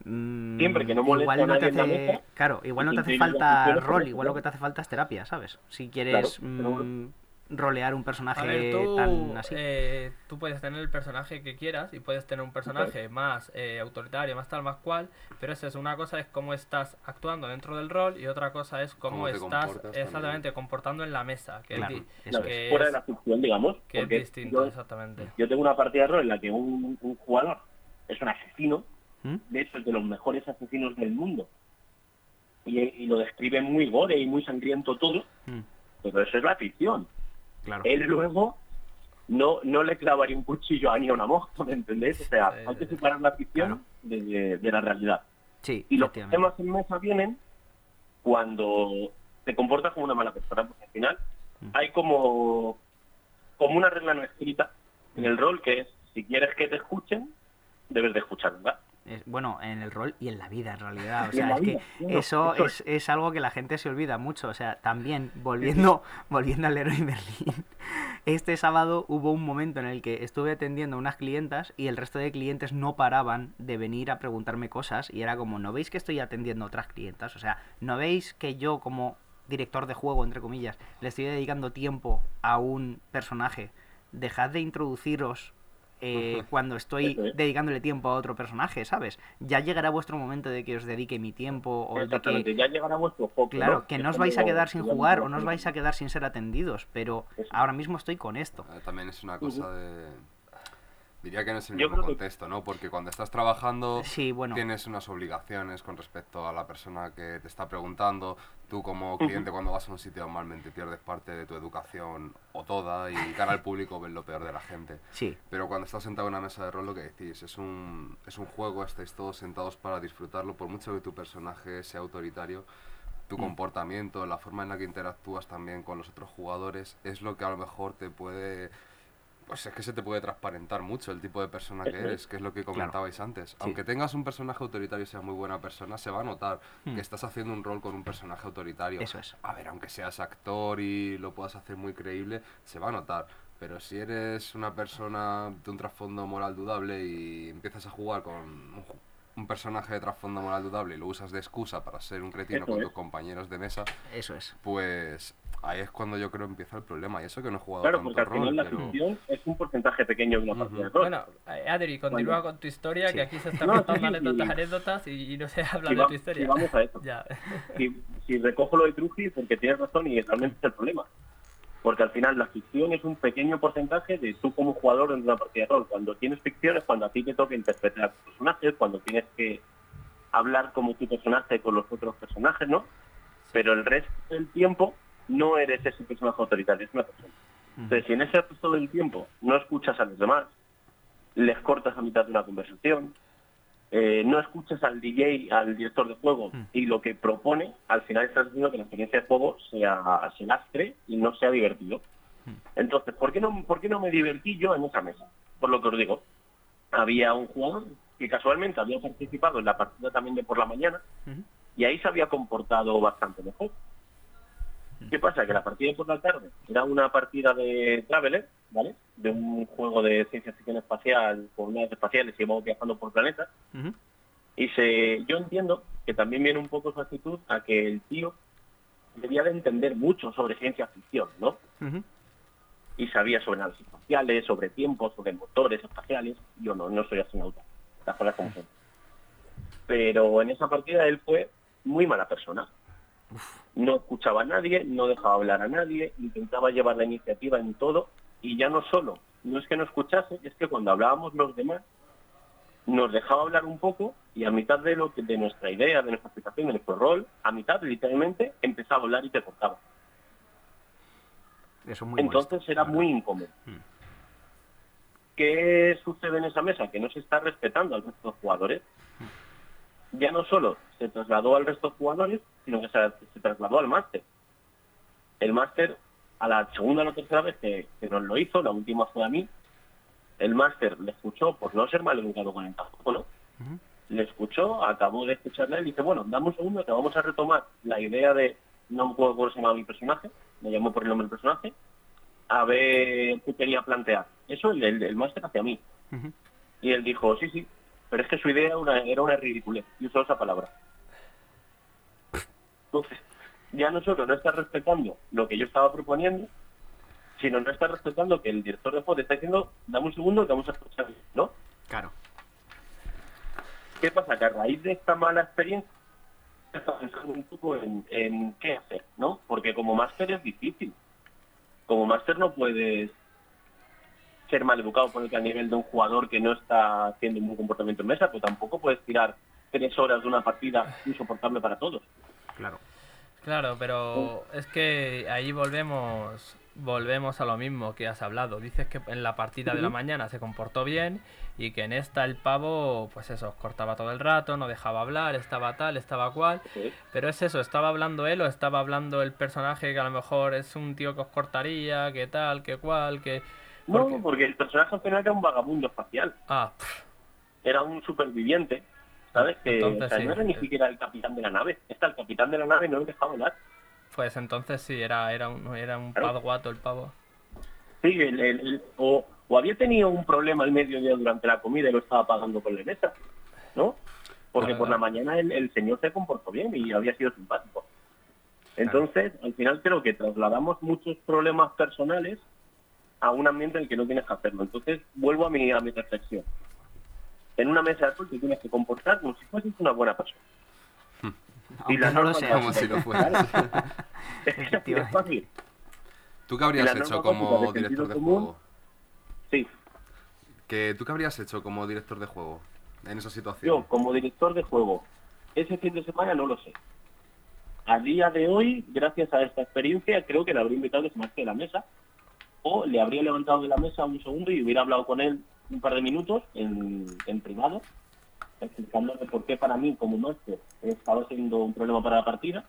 mm, Siempre que no igual a no te hace, mesa, claro, igual no te hace falta rol, igual lo que te hace falta es terapia, ¿sabes? Si quieres mm, rolear un personaje A ver, tú, tan así. eh, tú puedes tener el personaje que quieras y puedes tener un personaje más eh, autoritario, más tal, más cual, pero eso es una cosa es cómo estás actuando dentro del rol y otra cosa es cómo, estás exactamente comportando en la mesa, que Claro, es, que fuera de es- la ficción, digamos. que es porque distinto, yo, exactamente. yo tengo una partida de rol en la que un, un jugador es un asesino, ¿Mm? de hecho es de los mejores asesinos del mundo. Y, y lo describe muy gore y muy sangriento todo, Mm, pero eso es la ficción. Claro. él luego no, no le clavaría un cuchillo a ni a una mosca, ¿me entendés? O sea, hay que separar la ficción Claro. de, de la realidad. Sí, Y los problemas en mesa vienen cuando te comportas como una mala persona, porque al final Mm. hay como, como una regla no escrita en el rol que es, si quieres que te escuchen, debes de escuchar, ¿verdad? Es- bueno, en el rol y en la vida, en realidad. O sea, es que eso es, es algo que la gente se olvida mucho. O sea, también, volviendo, volviendo al héroe Berlín, este sábado hubo un momento en el que estuve atendiendo a unas clientas y el resto de clientes no paraban de venir a preguntarme cosas y era como, ¿no veis que estoy atendiendo a otras clientas? O sea, ¿no veis que yo como director de juego, entre comillas, le estoy dedicando tiempo a un personaje? Dejad de introduciros eh, cuando estoy dedicándole tiempo a otro personaje, ¿sabes? Ya llegará vuestro momento de que os dedique mi tiempo o de Exactamente, que... ya llegará vuestro foco. Claro, ¿no? que no os vais a quedar sin jugar o no os vais a quedar sin ser atendidos, pero Eso. ahora mismo estoy con esto. Eh, También es una cosa de... Diría que no es el Yo mismo creo que- contexto, ¿no? Porque cuando estás trabajando Sí, bueno. tienes unas obligaciones con respecto a la persona que te está preguntando. Tú como cliente cuando vas a un sitio normalmente pierdes parte de tu educación o toda y cara al público ves lo peor de la gente. Sí, Pero cuando estás sentado en una mesa de rol, lo que decís, es un, es un juego, estáis todos sentados para disfrutarlo, por mucho que tu personaje sea autoritario, tu comportamiento, la forma en la que interactúas también con los otros jugadores, es lo que a lo mejor te puede Pues es que se te puede transparentar mucho el tipo de persona que eres, que es lo que comentabais antes. Aunque tengas un personaje autoritario y seas muy buena persona, se va a notar Hmm. que estás haciendo un rol con un personaje autoritario. Eso es. A ver, aunque seas actor y lo puedas hacer muy creíble, se va a notar. Pero si eres una persona de un trasfondo moral dudable y empiezas a jugar con un, personaje de trasfondo moral dudable y lo usas de excusa para ser un cretino Eso con es. tus compañeros de mesa, Eso es. pues ahí es cuando yo creo empieza el problema. Y eso que no he jugado Claro, tanto porque al rol, final la pero... ficción es un porcentaje pequeño de una partida de rol. Bueno, eh, Adri, continúa con tu historia, Sí. que aquí se están No, contando sí, anécdotas, sí. anécdotas y, y no se habla Si de va- tu historia. si vamos a eso. Ya. si, si recojo lo de Truji, porque tienes razón y realmente es el problema. Porque al final la ficción es un pequeño porcentaje de tú como jugador en una partida de rol. Cuando tienes ficción es cuando a ti te toca interpretar personajes, cuando tienes que hablar como tu personaje con los otros personajes, ¿no? Pero el resto del tiempo no eres ese personaje autoritario, es una persona. Entonces, si en ese resto del tiempo no escuchas a los demás, les cortas a mitad de una conversación, eh, no escuchas al DJ, al director de juego, y lo que propone, al final estás haciendo que la experiencia de juego sea se lastre y no sea divertido. Entonces, ¿por qué, no, ¿por qué no me divertí yo en esa mesa? Por lo que os digo, había un jugador que casualmente había participado en la partida también de por la mañana, y ahí se había comportado bastante mejor. ¿Qué pasa? Que la partida por la tarde era una partida de Traveler, ¿vale? De un juego de ciencia ficción espacial con naves espaciales y vamos viajando por planetas. Ujú. Y se, yo entiendo que también viene un poco su actitud a que el tío debía de entender mucho sobre ciencia ficción, ¿no? Y sabía sobre naves espaciales, sobre tiempos, sobre motores espaciales. Yo no, no soy astronauta, las cosas como son. Pero en esa partida él fue muy mala persona. No escuchaba a nadie, no dejaba hablar a nadie, intentaba llevar la iniciativa en todo y ya no solo, no es que no escuchase, es que cuando hablábamos los demás nos dejaba hablar un poco y a mitad de lo que de nuestra idea, de nuestra explicación, de nuestro rol, a mitad literalmente empezaba a hablar y te cortaba. Eso muy Entonces molesto, era muy incómodo. ¿Qué sucede en esa mesa? Que no se está respetando resto de jugadores. Ya no solo se trasladó al resto de jugadores, sino que se, se trasladó al máster. El máster, a la segunda o la tercera vez que, que nos lo hizo, la última fue a mí, el máster le escuchó por no ser mal educado con el tampoco, ¿no? Le escuchó, acabó de escucharle y dice, bueno, dame un segundo que vamos a retomar la idea de, no me acuerdo cómo se llama mi personaje, me llamó por el nombre del personaje, a ver qué quería plantear. Eso el, el, el máster hacia mí. Y él dijo, sí, sí, pero es que su idea era una, era una ridiculez. Y usó esa palabra. Entonces, ya no solo no está respetando lo que yo estaba proponiendo, sino no está respetando que el director de te está diciendo, dame un segundo que vamos a escuchar, ¿no? Claro. ¿Qué pasa? Que a raíz de esta mala experiencia está pensando un poco en, en qué hacer, ¿no? Porque como máster es difícil. Como máster no puedes ser mal educado por el nivel de un jugador que no está haciendo un buen comportamiento en mesa, pero tampoco puedes tirar tres horas de una partida insoportable para todos. Claro. Claro, pero es que ahí volvemos volvemos a lo mismo que has hablado. Dices que en la partida de la mañana se comportó bien y que en esta el pavo, pues eso, os cortaba todo el rato, no dejaba hablar, estaba tal, estaba cual. Pero es eso, estaba hablando él o estaba hablando el personaje que a lo mejor es un tío que os cortaría, que tal, que cual, que... No, porque- porque el personaje al final era un vagabundo espacial. Ah, Era un superviviente, ¿sabes? Que Entonces, o sea, sí. no era ni siquiera el capitán de la nave. Está el capitán de la nave no le dejaba hablar. pues entonces sí, era, era un, era un Claro. padguato el pavo. Sí, el- el- el- o, o había tenido un problema al mediodía durante la comida y lo estaba pagando con la mesa, ¿no? Porque Claro, por la mañana el señor se comportó bien y había sido simpático. Entonces, al final creo que trasladamos muchos problemas personales a un ambiente en el que no tienes que hacerlo. Entonces, vuelvo a mi, a mi reflexión. En una mesa de te tienes que comportar como si fueses una buena persona. Aunque la no lo norma sea. Como si lo fueras. Es que así es fácil. ¿Tú qué habrías Y la hecho como director de común. juego? Sí, ¿Que, ¿Tú qué habrías hecho como director de juego en esa situación? Yo, como director de juego, ese fin de semana no lo sé. A día de hoy, gracias a esta experiencia, creo que le habría invitado a que se marche de la mesa. O le habría levantado de la mesa un segundo y hubiera hablado con él un par de minutos en, en privado, explicándole por qué para mí, como máster, estaba siendo un problema para la partida.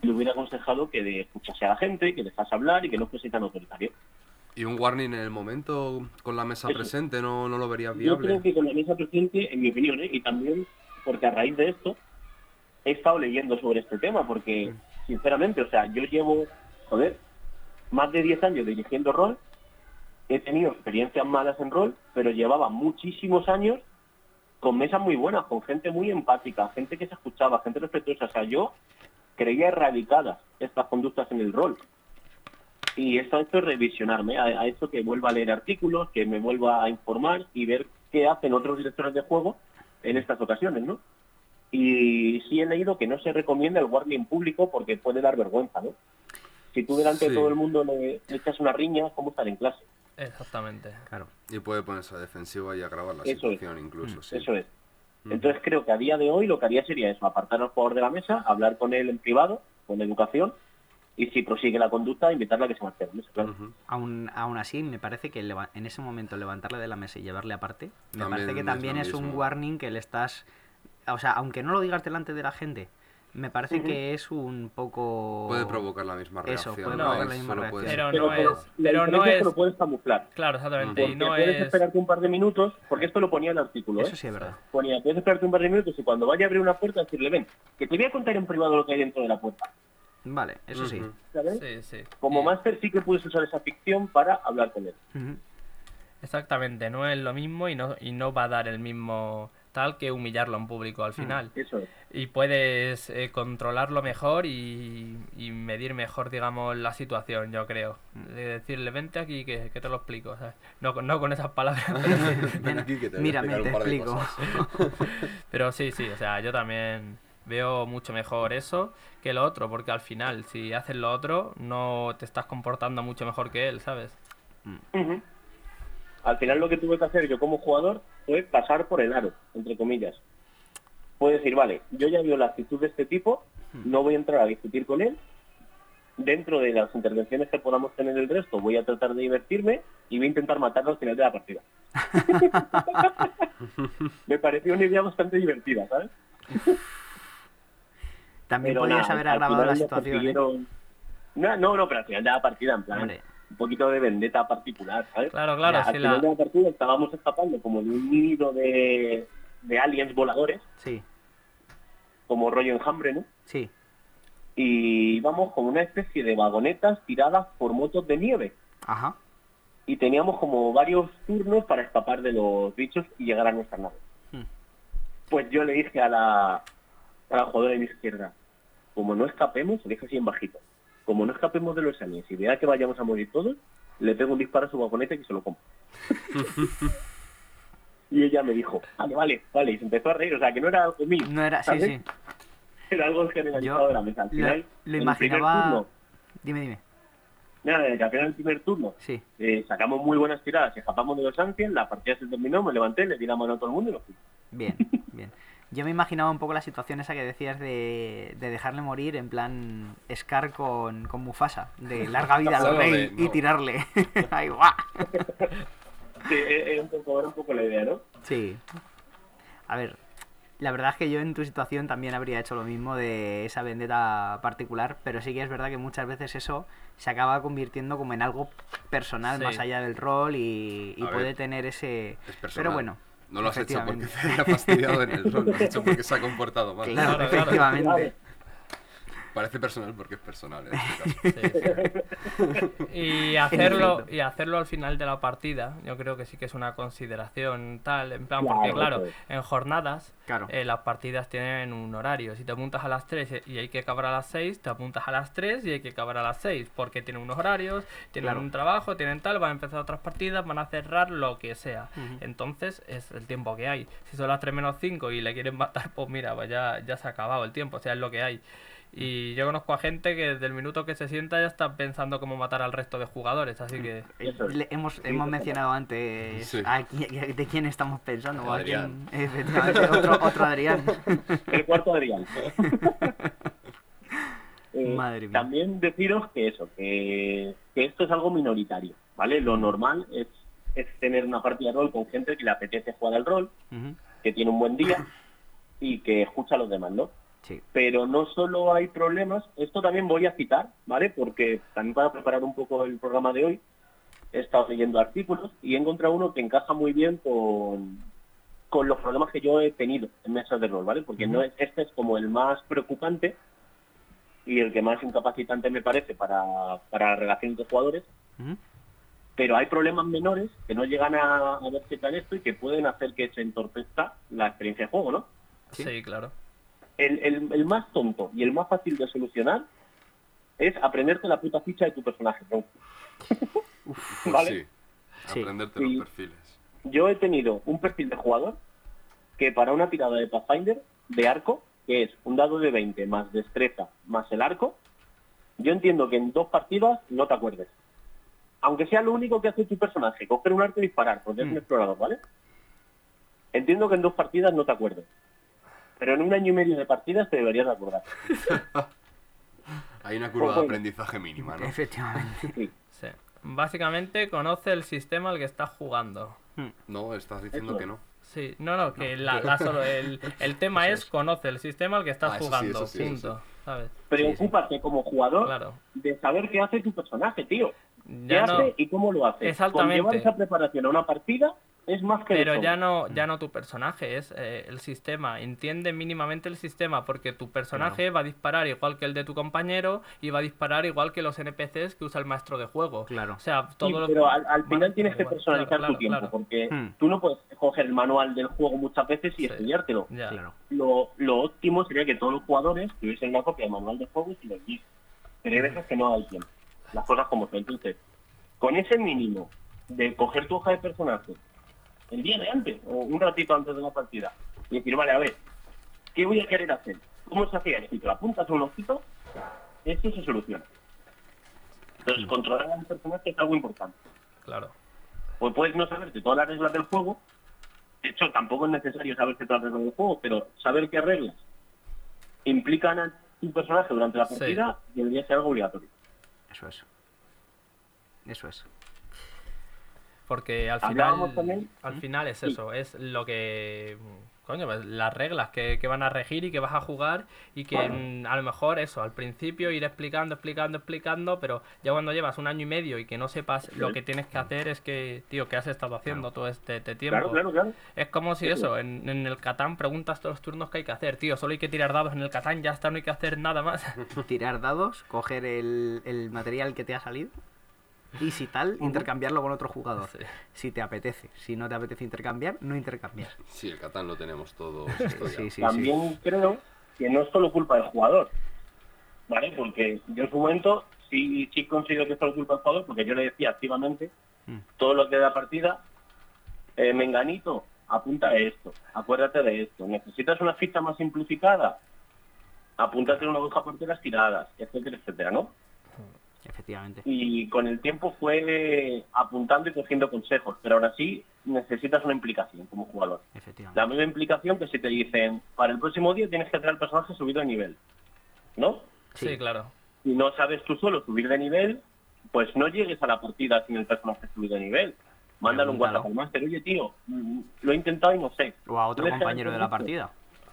Y le hubiera aconsejado que escuchase a la gente, que dejase hablar y que no fuese tan autoritario. ¿Y un warning en el momento con la mesa Eso. presente no, no lo verías Yo viable? creo que con la mesa presente, en mi opinión, ¿eh? y también porque a raíz de esto he estado leyendo sobre este tema, porque sinceramente, o sea, yo llevo, joder, más de 10 años dirigiendo rol, he tenido experiencias malas en rol, pero llevaba muchísimos años con mesas muy buenas, con gente muy empática, gente que se escuchaba, gente respetuosa. O sea, yo creía erradicadas estas conductas en el rol. Y esto ha hecho revisionarme, ha, hecho que vuelva a leer artículos, que me vuelva a informar y ver qué hacen otros directores de juego en estas ocasiones, ¿no? Y sí he leído que no se recomienda el warning público porque puede dar vergüenza, ¿no? Si tú delante Sí. de todo el mundo le, le echas una riña, ¿cómo estar en clase? Exactamente. Claro. Y puede ponerse a defensiva y agravar la Eso es. situación incluso, sí. Eso es. Entonces creo que a día de hoy lo que haría sería eso, apartar al jugador de la mesa, hablar con él en privado, con educación, y si prosigue la conducta, invitarle a que se marche la mesa, claro. Aún, aún así, me parece que en ese momento levantarle de la mesa y llevarle aparte, me También parece que es también lo es, un warning que le estás... O sea, aunque no lo digas delante de la gente, me parece que es un poco... Puede provocar la misma Eso, reacción. puede ¿no? provocar la Eso misma puede- Pero Pero, no pero es- pero no es es- que lo puedes camuflar. Claro, exactamente. Y no puedes es. esperarte un par de minutos, porque esto lo ponía en el artículo, ¿eh? Eso sí es verdad. Ponía, puedes esperarte un par de minutos y cuando vaya a abrir una puerta decirle, ven, que te voy a contar en privado lo que hay dentro de la puerta. Vale, eso sí. ¿sabes? Sí, sí. Como Y- máster sí que puedes usar esa ficción para hablar con él. Exactamente, no es lo mismo y no, y no va a dar el mismo tal que humillarlo en público Mm. al final. Eso es. Y puedes eh, controlarlo mejor y, y medir mejor, digamos, la situación, yo creo. De decirle, vente aquí que, que te lo explico. ¿sabes? No, con- no con esas palabras, pero sí. Ven aquí que te explico. cosas. Pero sí, sí, o sea, yo también veo mucho mejor eso que lo otro, porque al final, si haces lo otro, no te estás comportando mucho mejor que él, ¿sabes? Ujú. Al final lo que tuve que hacer yo como jugador fue pasar por el aro, entre comillas. Puedo decir, vale, yo ya veo la actitud de este tipo, no voy a entrar a discutir con él. Dentro de las intervenciones que podamos tener el resto, voy a tratar de divertirme y voy a intentar matarlo al final de la partida. Me pareció una idea bastante divertida, ¿sabes? También podrías haber agravado la situación. ¿eh? No, no, no, pero al final de la partida, en plan, Hombre. Un poquito de vendetta particular, ¿sabes? Claro, claro, Ya, sí, al final la- de la partida estábamos escapando como de un nido de, de aliens voladores, Sí, como rollo enjambre, ¿no? sí. Y íbamos como una especie de vagonetas tiradas por motos de nieve. Ajá. Y teníamos como varios turnos para escapar de los bichos y llegar a nuestra nave. Hmm. Pues yo le dije a la, a la jugadora de mi izquierda, como no escapemos, le dije así en bajito, como no escapemos de los aliens y vea que vayamos a morir todos, le pego un disparo a su vagoneta y que se lo coma. y ella me dijo, vale, vale, vale, y se empezó a reír, o sea, que no era algo mío. No era, sí, ¿sabes? sí. Era algo generalizado Yo de la mesa. Al lo- final, lo el imaginaba- turno, Dime, dime. nada, que al final del primer turno Sí. eh, sacamos muy buenas tiradas, escapamos de los aliens, la partida se terminó, me levanté, le di la mano a todo el mundo y nos fuimos. Bien, bien. Yo me imaginaba un poco la situación esa que decías de, de dejarle morir en plan Scar con, con Mufasa, de larga vida al rey y tirarle. Ahí va. Sí, e- era un poco, era un poco la idea, ¿no? Sí. A ver, la verdad es que yo en tu situación también habría hecho lo mismo de esa vendetta particular, pero sí que es verdad que muchas veces eso se acaba convirtiendo como en algo personal Sí. más allá del rol y, y A ver, puede tener ese... Es personal. Pero bueno. No lo has hecho porque efectivamente. te haya fastidiado en el rol, lo has hecho porque se ha comportado mal. Claro, Claro, claro. Parece personal porque es personal en este caso. Sí, sí. Y hacerlo, y hacerlo al final de la partida, yo creo que sí que es una consideración tal, en plan, porque Claro, en jornadas Claro. eh, las partidas tienen un horario. Si te apuntas a las 3 y hay que acabar a las 6, te apuntas a las 3 y hay que acabar a las 6, porque tienen unos horarios, tienen Claro. un trabajo, tienen tal, van a empezar otras partidas, van a cerrar lo que sea. Entonces es el tiempo que hay. Si son las 3 menos 5 y le quieren matar, pues mira, pues ya, ya se ha acabado el tiempo, o sea, es lo que hay. Y yo conozco a gente que desde el minuto que se sienta ya está pensando cómo matar al resto de jugadores, así que... Le- hemos, hemos mencionado antes Sí. a qui- de quién estamos pensando. o a Adrián. quién- efectivamente, otro, otro Adrián. El cuarto Adrián. Eh, Madre mía. También deciros que eso, que, que esto es algo minoritario, ¿vale? Lo normal es, es tener una partida de rol con gente que le apetece jugar al rol, que tiene un buen día y que escucha a los demás, ¿no? Sí. Pero no solo hay problemas, esto también voy a citar, ¿vale? Porque también para preparar un poco el programa de hoy, he estado leyendo artículos y he encontrado uno que encaja muy bien con, con los problemas que yo he tenido en mesas de rol, ¿vale? Porque no es, este es como el más preocupante y el que más incapacitante me parece para, para la relación de jugadores, pero hay problemas menores que no llegan a, a verse tan esto y que pueden hacer que se entorpezca la experiencia de juego, ¿no? Sí. Sí, claro. El, el- el más tonto y el más fácil de solucionar es aprenderte la puta ficha de tu personaje. ¿no? Pues Vale. sí. Sí. Aprenderte Sí. los perfiles. Yo he tenido un perfil de jugador que para una tirada de Pathfinder de arco, que es un dado de 20 más destreza más el arco, yo entiendo que en dos partidas no te acuerdes. Aunque sea lo único que hace tu personaje, coger un arco y disparar, porque es un Mm. explorador, ¿vale? Entiendo que en dos partidas no te acuerdes. Pero en un año y medio de partidas te deberías de acordar. Hay una curva de aprendizaje mínima, ¿no? Efectivamente. Sí. Sí. Básicamente conoce el sistema al que estás jugando. No, estás diciendo Eso. que no. Sí, no, no, que la, la solo, el, el tema es conoce el sistema al que estás Ah, jugando. eso sí, punto. ¿Sabes? Preocúpate como jugador Claro. de saber qué hace tu personaje, tío. ¿Qué Ya no, hace y cómo lo hace? Exactamente. Con llevar esa preparación a una partida es más que de pero ya no, ya no tu personaje, es eh, el sistema. Entiende mínimamente el sistema, porque tu personaje va a disparar igual que el de tu compañero y va a disparar igual que los NPCs que usa el maestro de juego. Claro. O sea, todo Sí, lo- pero al, al final Bueno, tienes que igual, personalizar claro, claro, tu tiempo, claro. porque Hmm. tú no puedes coger el manual del juego muchas veces y Sí. estudiártelo. Ya. Claro. Lo, lo óptimo sería que todos los jugadores tuviesen una copia del manual del juego y lo leyeran. Pero hay veces que no hay tiempo. Las cosas como son. Entonces, con ese mínimo de coger tu hoja de personaje el día de antes o un ratito antes de la partida y decir, vale, a ver, ¿qué voy a querer hacer? ¿Cómo se hacía esto? Y te lo apuntas a un ojito, esto se soluciona. Entonces, controlar al personaje es algo importante. Claro. Pues puedes no saberte todas las reglas del juego. De hecho, tampoco es necesario saberse todas las reglas del juego, pero saber qué reglas implican a tu personaje durante la Sí. partida debería ser algo obligatorio. Eso es. Eso es. Porque al final, también- al final es Sí. eso, es lo que, coño, pues, las reglas que, que van a regir y que vas a jugar y que mm, a lo mejor eso, al principio ir explicando, explicando, explicando, pero ya cuando llevas un año y medio y que no sepas lo que tienes que hacer es que, tío, ¿qué has estado haciendo todo este, este tiempo? Claro, claro, claro. Es como si Sí. eso, en, en el Catán preguntas todos los turnos que hay que hacer, tío, solo hay que tirar dados en el Catán, ya está, no hay que hacer nada más. Tirar dados, coger el, el material que te ha salido y si tal, intercambiarlo con otro jugador. Sí. Si te apetece. Si no te apetece intercambiar, no intercambiar. Sí, el Catán lo tenemos estudiado. Sí, sí, sí. También creo que no es solo culpa del jugador, ¿vale? Porque yo en su momento sí, sí considero que es solo culpa del jugador, porque yo le decía activamente Mm. todo lo que da partida, eh, Menganito, apunta a esto, acuérdate de esto, necesitas una ficha más simplificada, apúntate en una hoja por las tiradas, etcétera, etcétera, ¿no? Efectivamente. Y con el tiempo fue apuntando y cogiendo consejos, pero ahora sí necesitas una implicación como jugador. Efectivamente. La misma implicación que si te dicen, para el próximo día tienes que traer el personaje subido de nivel, ¿no? Sí, Sí. claro. Si no sabes tú solo subir de nivel, pues no llegues a la partida sin el personaje subido de nivel. Mándale un. WhatsApp al máster, oye tío, lo he intentado y no sé. O a otro ¿Puedes compañero de la partida.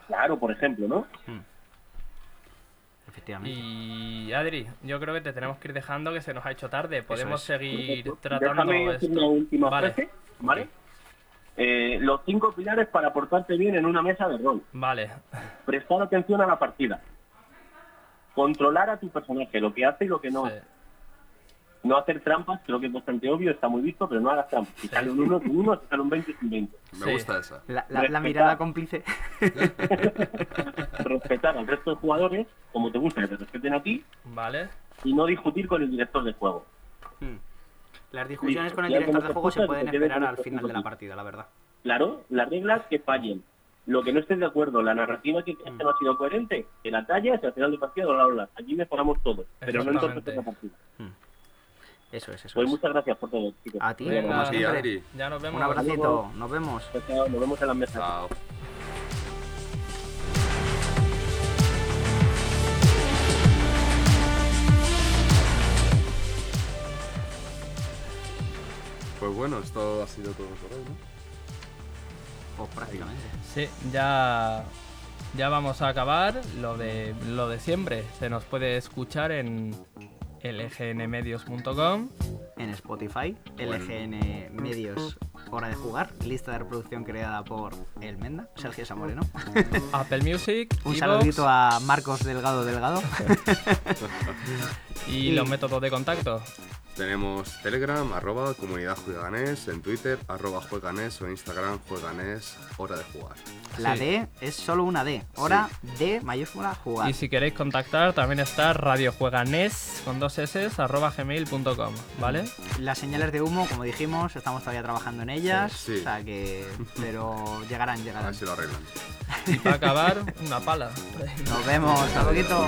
Claro, por ejemplo, ¿no? Mm. Efectivamente. Y Adri, yo creo que te tenemos que ir dejando que se nos ha hecho tarde. Podemos es. seguir Perfecto. tratando Déjame esto. una última Vale. frase, ¿vale? Eh, los cinco pilares para portarte bien en una mesa de rol. Vale, Prestar atención a la partida. Controlar a tu personaje, lo que hace y lo que no Sí. No hacer trampas, creo que es bastante obvio, está muy visto, pero no hagas trampas. Si sale un 1 es un 1, si sale un 20 es un 20. Me Sí. gusta esa. La, la- la mirada cómplice. Respetar al resto de jugadores, como te gusta que te respeten a ti, vale. y no discutir con el director de juego. Mm. Las discusiones con el director de juego se pueden esperar al final de la partida, la verdad. Claro, las reglas que fallen, lo que no estés de acuerdo, la narrativa que creas que no ha sido coherente, que la tallas y al final de partida bla, bla, bla. Allí mejoramos todo, pero no entonces la partida. Eso es, eso Pues es. muchas gracias por todo, chicos. A ti, Venga. como siempre. Ya nos vemos. Un abracito, nos vemos. Nos vemos en las mesas. Chao. Pues bueno, esto ha sido todo por hoy, ¿no? Pues prácticamente. Sí, ya, ya vamos a acabar. Lo de, lo de siempre. Se nos puede escuchar en lgnmedios.com. En Spotify, LGN Medios Hora de Jugar, lista de reproducción creada por El Menda, Sergio Samoreno. Apple Music. Un saludito a Marcos Delgado Delgado. Y los métodos de contacto. Tenemos Telegram, arroba comunidad jueganés, en Twitter, arroba jueganés o en Instagram jueganés, hora de jugar. La Sí. D es solo una D. Hora D mayúscula jugar. Y si queréis contactar, también está radiojueganes con dos s arroba gmail.com, ¿vale? Las señales de humo, como dijimos, estamos todavía trabajando en ellas. Sí, sí. O sea que. Pero llegarán, A llegarán. ver si lo arreglan. Y para acabar, una pala. Nos vemos, hasta poquito.